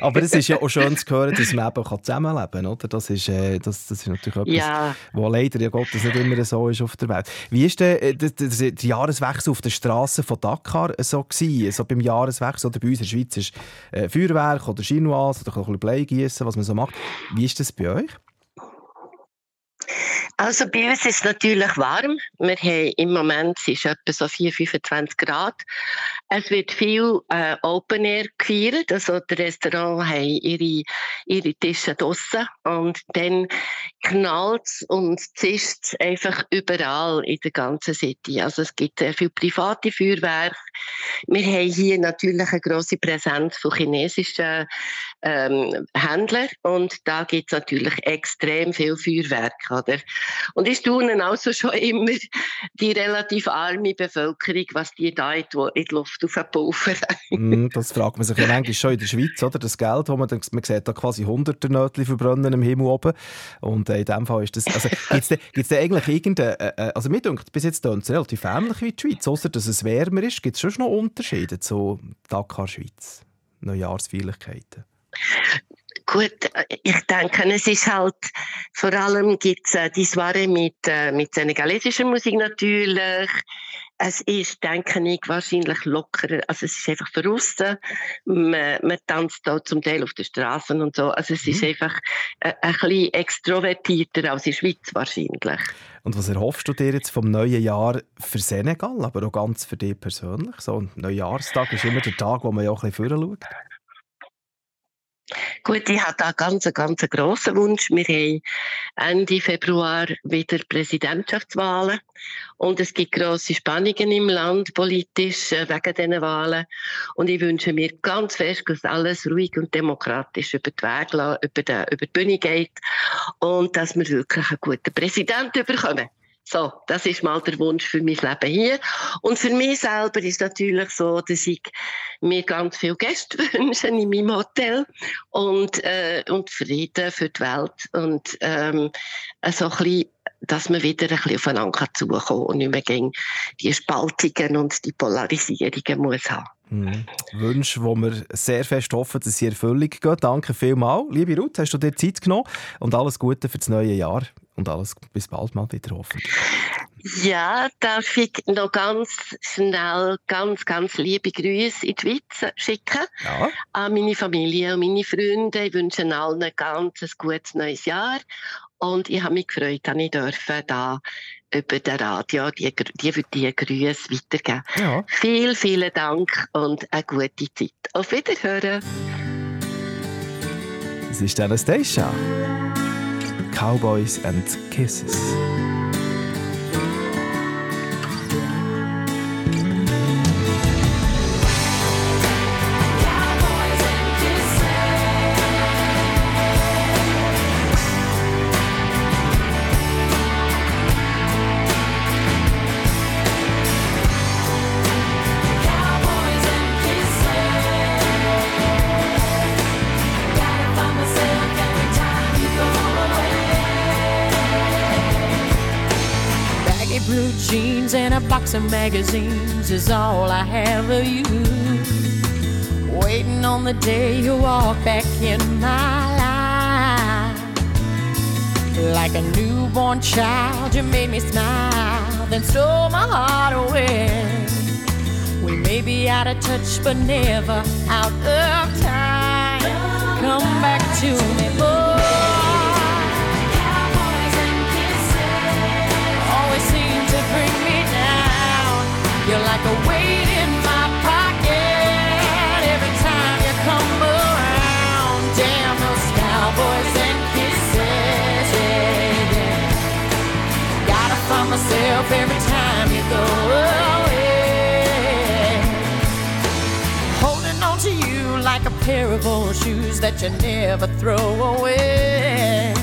Aber es ist ja auch schön zu hören, dass man eben zusammenleben kann. Oder? Das, ist, äh, das, das ist natürlich etwas, ja. was leider ja Gottes nicht immer so ist auf der Welt. Wie war der, äh, der, der, der Jahreswechsel auf der Straße von Dakar so gewesen? So beim Jahreswechsel oder bei uns in der Schweiz ist äh, Feuerwerk oder Chinoise oder ein bisschen Bleigießen, was man so macht. Wie ist das bei euch? Also bei uns ist es natürlich warm. Wir haben im Moment es ist etwa so 4, 25 Grad. Es wird viel äh, Open Air gefeiert. Also die Restaurants haben ihre, ihre Tische draussen und dann knallt es und zischt einfach überall in der ganzen City. Also es gibt sehr viel private Feuerwerke. Wir haben hier natürlich eine grosse Präsenz von chinesischen ähm, Händlern und da gibt es natürlich extrem viel Feuerwerk. Oder? Und ich staune also schon immer die relativ arme Bevölkerung, was die da in die Luft aufpulvern. mm, das fragt man sich ja manchmal schon in der Schweiz, oder? Das Geld, wo man, man sieht da quasi hunderte Nötchen verbrennen im Himmel oben. Und äh, in dem Fall ist das, also gibt es da eigentlich irgendeine, äh, äh, also mir denkt, bis jetzt es relativ ähnlich wie die Schweiz, außer dass es wärmer ist, gibt es schon noch Unterschiede zu Dakar, Schweiz? Neujahrsfeierlichkeiten? Gut, ich denke, es ist halt, vor allem gibt es äh, die Soiree mit, äh, mit senegalesischer Musik natürlich. Es ist, denke ich, wahrscheinlich lockerer. Also es ist einfach draussen. Man, man tanzt da zum Teil auf den Straßen und so. Also es mhm. ist einfach äh, ein bisschen extrovertierter als in der Schweiz wahrscheinlich. Und was erhoffst du dir jetzt vom neuen Jahr für Senegal, aber auch ganz für dich persönlich? So ein Neujahrstag ist immer der Tag, wo man ja auch ein bisschen schaut. Gut, ich habe da ganz, ganz grossen Wunsch. Wir haben Ende Februar wieder Präsidentschaftswahlen und es gibt grosse Spannungen im Land politisch äh, wegen diesen Wahlen. Und ich wünsche mir ganz fest, dass alles ruhig und demokratisch über die, Wege, über die, über die Bühne geht und dass wir wirklich einen guten Präsidenten bekommen. So, das ist mal der Wunsch für mein Leben hier. Und für mich selber ist natürlich so, dass ich mir ganz viele Gäste wünsche in meinem Hotel und, äh, und Frieden für die Welt und ähm, so ein bisschen dass man wieder ein bisschen aufeinander zukommen kann und nicht mehr gegen die Spaltungen und die Polarisierungen muss haben. Mhm. Wünsche, wo wir sehr fest hoffen, dass sie Erfüllung gehen. Danke vielmals. Liebe Ruth, hast du dir Zeit genommen und alles Gute für das neue Jahr und alles bis bald mal wieder hoffentlich. Ja, darf ich noch ganz schnell ganz, ganz liebe Grüße in die Schweiz schicken. Ja. An meine Familie und meine Freunde. Ich wünsche allen ein ganz gutes neues Jahr. Und ich habe mich gefreut, dass ich dürfen da über den Radio die, die, die Grüße weitergeben. Ja. Vielen, vielen Dank und eine gute Zeit. Auf Wiederhören. Das ist Anastasia. Cowboys and Kisses. Some magazines is all I have of you. Waiting on the day you walk back in my life. Like a newborn child, you made me smile, then stole my heart away. We may be out of touch, but never out of time. Come back to me. You're like a weight in my pocket every time you come around. Damn those cowboys and kisses, yeah, yeah. Gotta find myself every time you go away. Holding on to you like a pair of old shoes that you never throw away.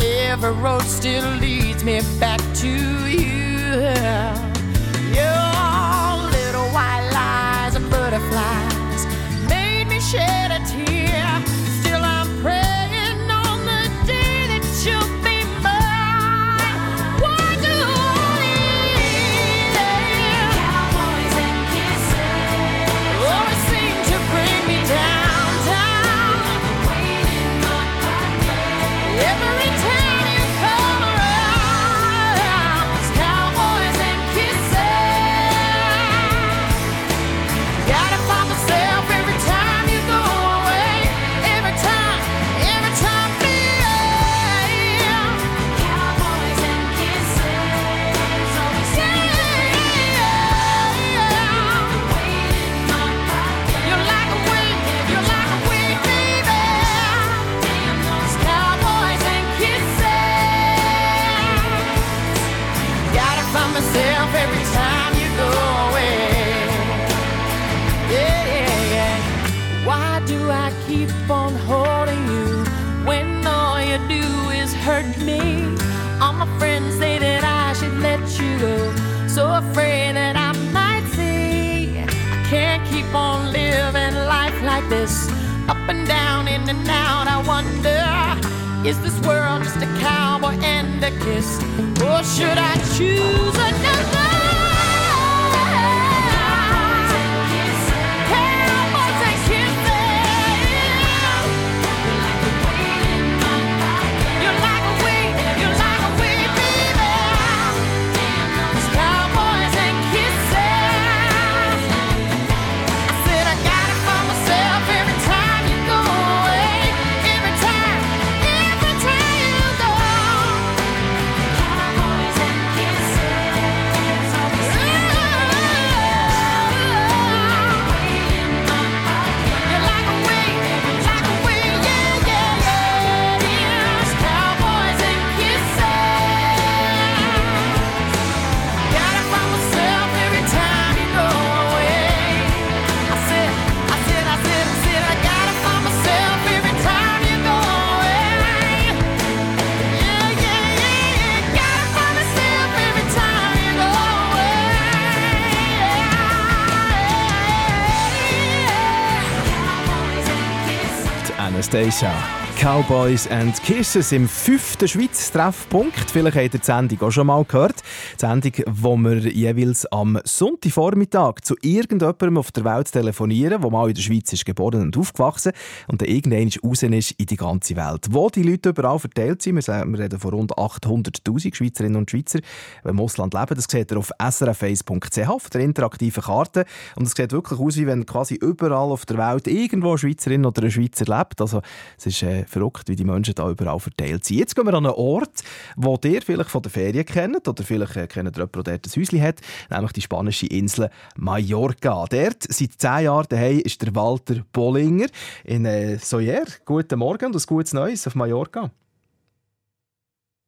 Every road still leads me back to you. Shed a tear. This. Up and down, in and out. I wonder, is this world just a cowboy and a kiss? Or should I choose another? Anastasia. Cowboys and Kisses im fünften Schweiz Treffpunkt. Vielleicht habt ihr die Sendung auch schon mal gehört. Sendung, wo wir jeweils am Sonntagvormittag zu irgendjemandem auf der Welt telefonieren, der mal in der Schweiz ist geboren und aufgewachsen und dann irgendwann raus ist in die ganze Welt. Wo die Leute überall verteilt sind, wir reden von rund 800'000 Schweizerinnen und Schweizer, die im Ausland leben. Das seht ihr auf srface.ch auf der interaktiven Karte. Und es sieht wirklich aus, wie wenn quasi überall auf der Welt irgendwo eine Schweizerin oder ein Schweizer lebt. Also es ist äh, verrückt, wie die Menschen da überall verteilt sind. Jetzt gehen wir an einen Ort, wo ihr vielleicht von der Ferien kennt oder vielleicht äh, kennt jemand, der ein Häuschen hat, nämlich die spanische Insel Mallorca. Dort seit zehn Jahren daheim ist der Walter Bollinger in äh, Soyer. Guten Morgen und ein gutes Neues auf Mallorca.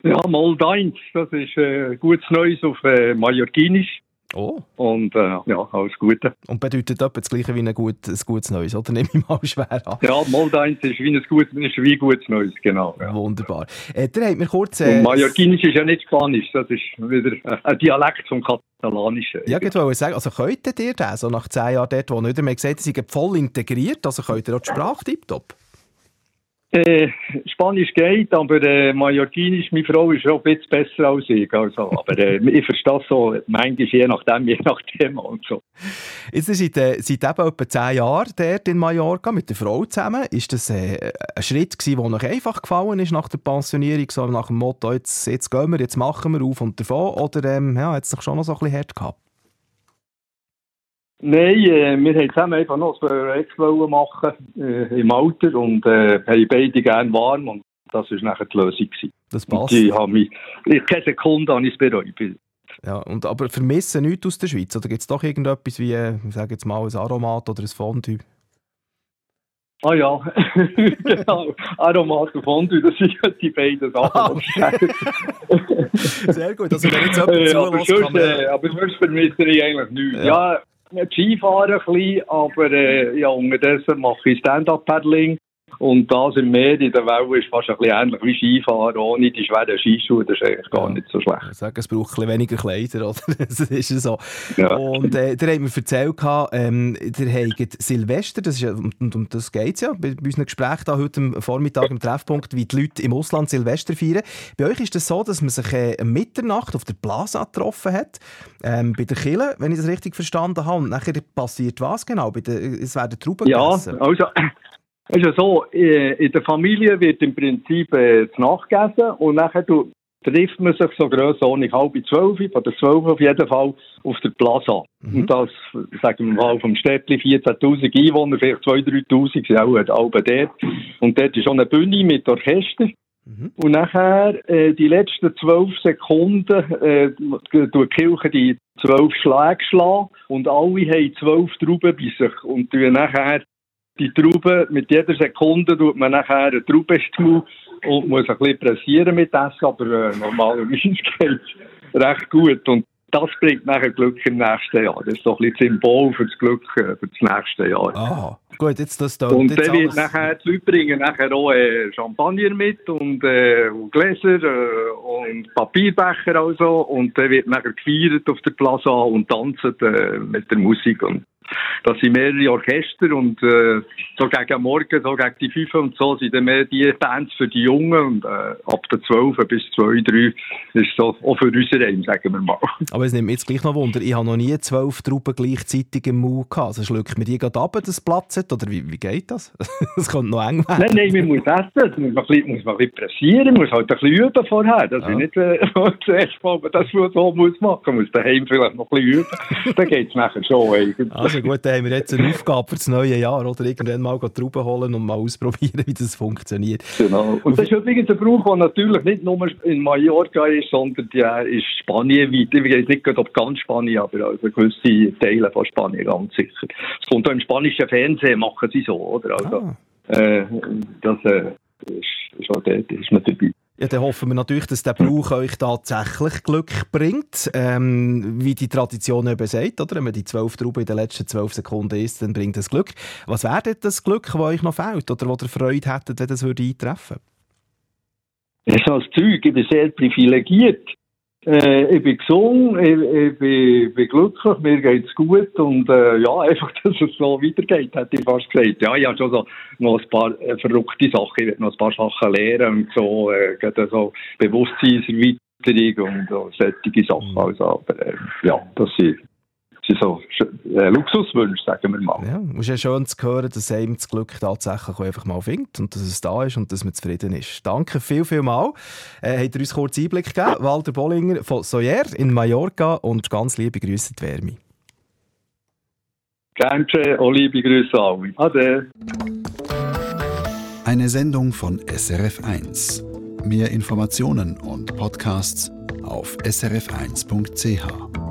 Ja, mal deins. Das ist äh, gutes Neues auf äh, Mallorquinisch. Oh. Und äh, ja, alles Gute. Und bedeutet etwa das Gleiche wie ein, gut, ein gutes Neues, oder? Nehme ich mal schwer an. Ja, Moldeins ist wie ein gutes, ist wie gutes Neues, genau. Ja. Wunderbar. Äh, der hat mir kurz... Äh, Und Mallorquinisch ist ja nicht Spanisch, das ist wieder ein Dialekt vom Katalanischen. Ja, ich wollte sagen, also könntet ihr das, so nach zehn Jahren dort, wo nicht mehr gesagt sie sind voll integriert, also könnt ihr auch die Sprache tiptop? Äh, Spanisch geht, aber äh, Mallorquinisch, meine Frau ist auch ein bisschen besser als ich. Also, aber äh, ich verstehe so, manchmal je nachdem, je nach Thema und so. Jetzt seid ihr seit eben etwa zehn Jahren dort in Mallorca mit der Frau zusammen. Ist das äh, ein Schritt gewesen, der euch einfach gefallen ist nach der Pensionierung, so nach dem Motto, jetzt, jetzt gehen wir, jetzt machen wir auf und davon, oder ähm, ja, hat es sich schon noch so ein bisschen hart gehabt? Nein, äh, wir wollten zusammen einfach noch ein Projekt machen äh, im Alter und äh, haben beide gerne warm und das war nachher die Lösung. Gewesen. Das passt. Ich habe mich, ich, keine Sekunde habe ich es bereut. Ja, und, aber vermissen nichts aus der Schweiz? Oder gibt es doch irgendetwas wie, äh, ich sage jetzt mal, ein Aromat oder ein Fondue? Ah ja, genau. Aromat und Fondue, das sind ja die beiden Sachen. Ah. Sehr gut, also wenn jetzt jemand äh, zulässt, kann man... äh, aber sonst vermisse ich eigentlich nichts. Ja, ja Skifahren ein bisschen, aber äh, ja, unterdessen mache ich Stand-Up-Paddling. Und das im Meer in der Welle ist fast ein bisschen ähnlich wie Skifahren, ohne die schweren Skischuhe, das ist eigentlich gar nicht so schlecht. Ich sage, es braucht ein bisschen weniger Kleider, oder? das ist so. Ja. Und äh, der hat mir erzählt, ähm, der hat Silvester, das ist ja, und um das geht es ja, bei, bei unserem Gespräch da heute am Vormittag im Treffpunkt, wie die Leute im Ausland Silvester feiern. Bei euch ist es das so, dass man sich äh, Mitternacht auf der Plaza getroffen hat, ähm, bei der Kille, wenn ich das richtig verstanden habe, und nachher passiert was genau? Bei der, es werden Trauben Ja, gegessen. also... Es ist ja so, äh, in der Familie wird im Prinzip äh, das Nachgegessen und nachher du, trifft man sich so grössenordnung halb zwölf, von der zwölf auf jeden Fall, auf der Plaza. Mhm. Und das, sagen wir mal, vom Städtli 14'000 Einwohner, vielleicht 2'000, 3'000 sind auch alle dort. Und dort ist schon eine Bühne mit Orchester. Mhm. Und nachher, äh, die letzten zwölf Sekunden, äh, tut die Kirche die zwölf Schläge schlagen und alle haben zwölf Trauben bei sich und tun nachher die Traube, mit jeder Sekunde tut man nachher eine Traube und muss ein bisschen pressieren mit Essen, aber äh, normalerweise geht es recht gut. Und das bringt nachher Glück im nächsten Jahr. Das ist so ein bisschen Symbol für das Glück äh, für das nächste Jahr. Ah, gut, jetzt das da. Und jetzt dann wird nachher, die Leute bringen nachher auch äh, Champagner mit und, äh, und Gläser äh, und Papierbecher also. Und dann wird nachher gefeiert auf der Plaza und tanzen äh, mit der Musik. Und das sind mehrere Orchester und äh, so gegen Morgen, so gegen die 5 und so sind dann mehr die Bands für die Jungen und äh, ab der 12 bis 2, 3 ist so auch für unsere Heim, sagen wir mal. Aber es nimmt mich jetzt gleich noch Wunder, ich habe noch nie zwölf Trauben gleichzeitig im Mund gehabt. Also schluckt mir die gerade ab, das Platz hat, oder wie, wie geht das? Das könnte noch eng werden. Nein, nein, man muss essen, das muss man ein bisschen, muss man ein bisschen pressieren, man muss halt ein bisschen üben vorher. Das ist nicht äh, das erste Mal, man das so muss machen, man muss daheim vielleicht noch ein bisschen üben. Dann geht es nachher schon eigentlich. Also gut, dann haben wir jetzt eine Aufgabe für das neue Jahr, oder? Irgendwann mal Trauben holen und mal ausprobieren, wie das funktioniert. Genau. Und das ist übrigens ein Brauch, der natürlich nicht nur in Mallorca ist, sondern der ist Spanien weit. Ich weiß nicht, ob ganz Spanien, aber also gewisse Teile von Spanien ganz sicher. Es kommt auch im spanischen Fernsehen, machen sie so, oder? Also, äh, das äh, ist, ist auch dort, ist man dabei. Ja, dann hoffen wir natürlich, dass der Brauch euch tatsächlich Glück bringt. Ähm, wie die Tradition eben sagt, oder? Wenn man die zwölf Trauben in den letzten zwölf Sekunden isst, dann bringt das Glück. Was wäre denn das Glück, das euch noch fehlt? Oder wo ihr Freude hättet, wenn das würde eintreffen Das ist als Zeug, ich bin sehr privilegiert. Äh, ich bin gesund, ich, ich bin, bin glücklich, mir geht's gut und äh, ja, einfach, dass es so weitergeht, hätte ich fast gesagt. Ja, ich habe schon so noch ein paar äh, verrückte Sachen, ich werde noch ein paar Sachen lernen und so, äh, so Bewusstseinserweiterung und so, solche Sachen. Also, aber äh, ja, das sind, sind so äh, Luxuswünsche, sagen wir mal. Ja, es ist ja schön zu hören, dass einem das Glück tatsächlich einfach mal findet und dass es da ist und dass man zufrieden ist. Danke viel, viel mal. Äh, habt ihr uns kurz Einblick gegeben? Walter Bollinger von Soyer in Mallorca und ganz liebe Grüße die Wärme. Gerne, auch liebe Grüße alle. Ade. Eine Sendung von SRF1. Mehr Informationen und Podcasts auf srf1.ch.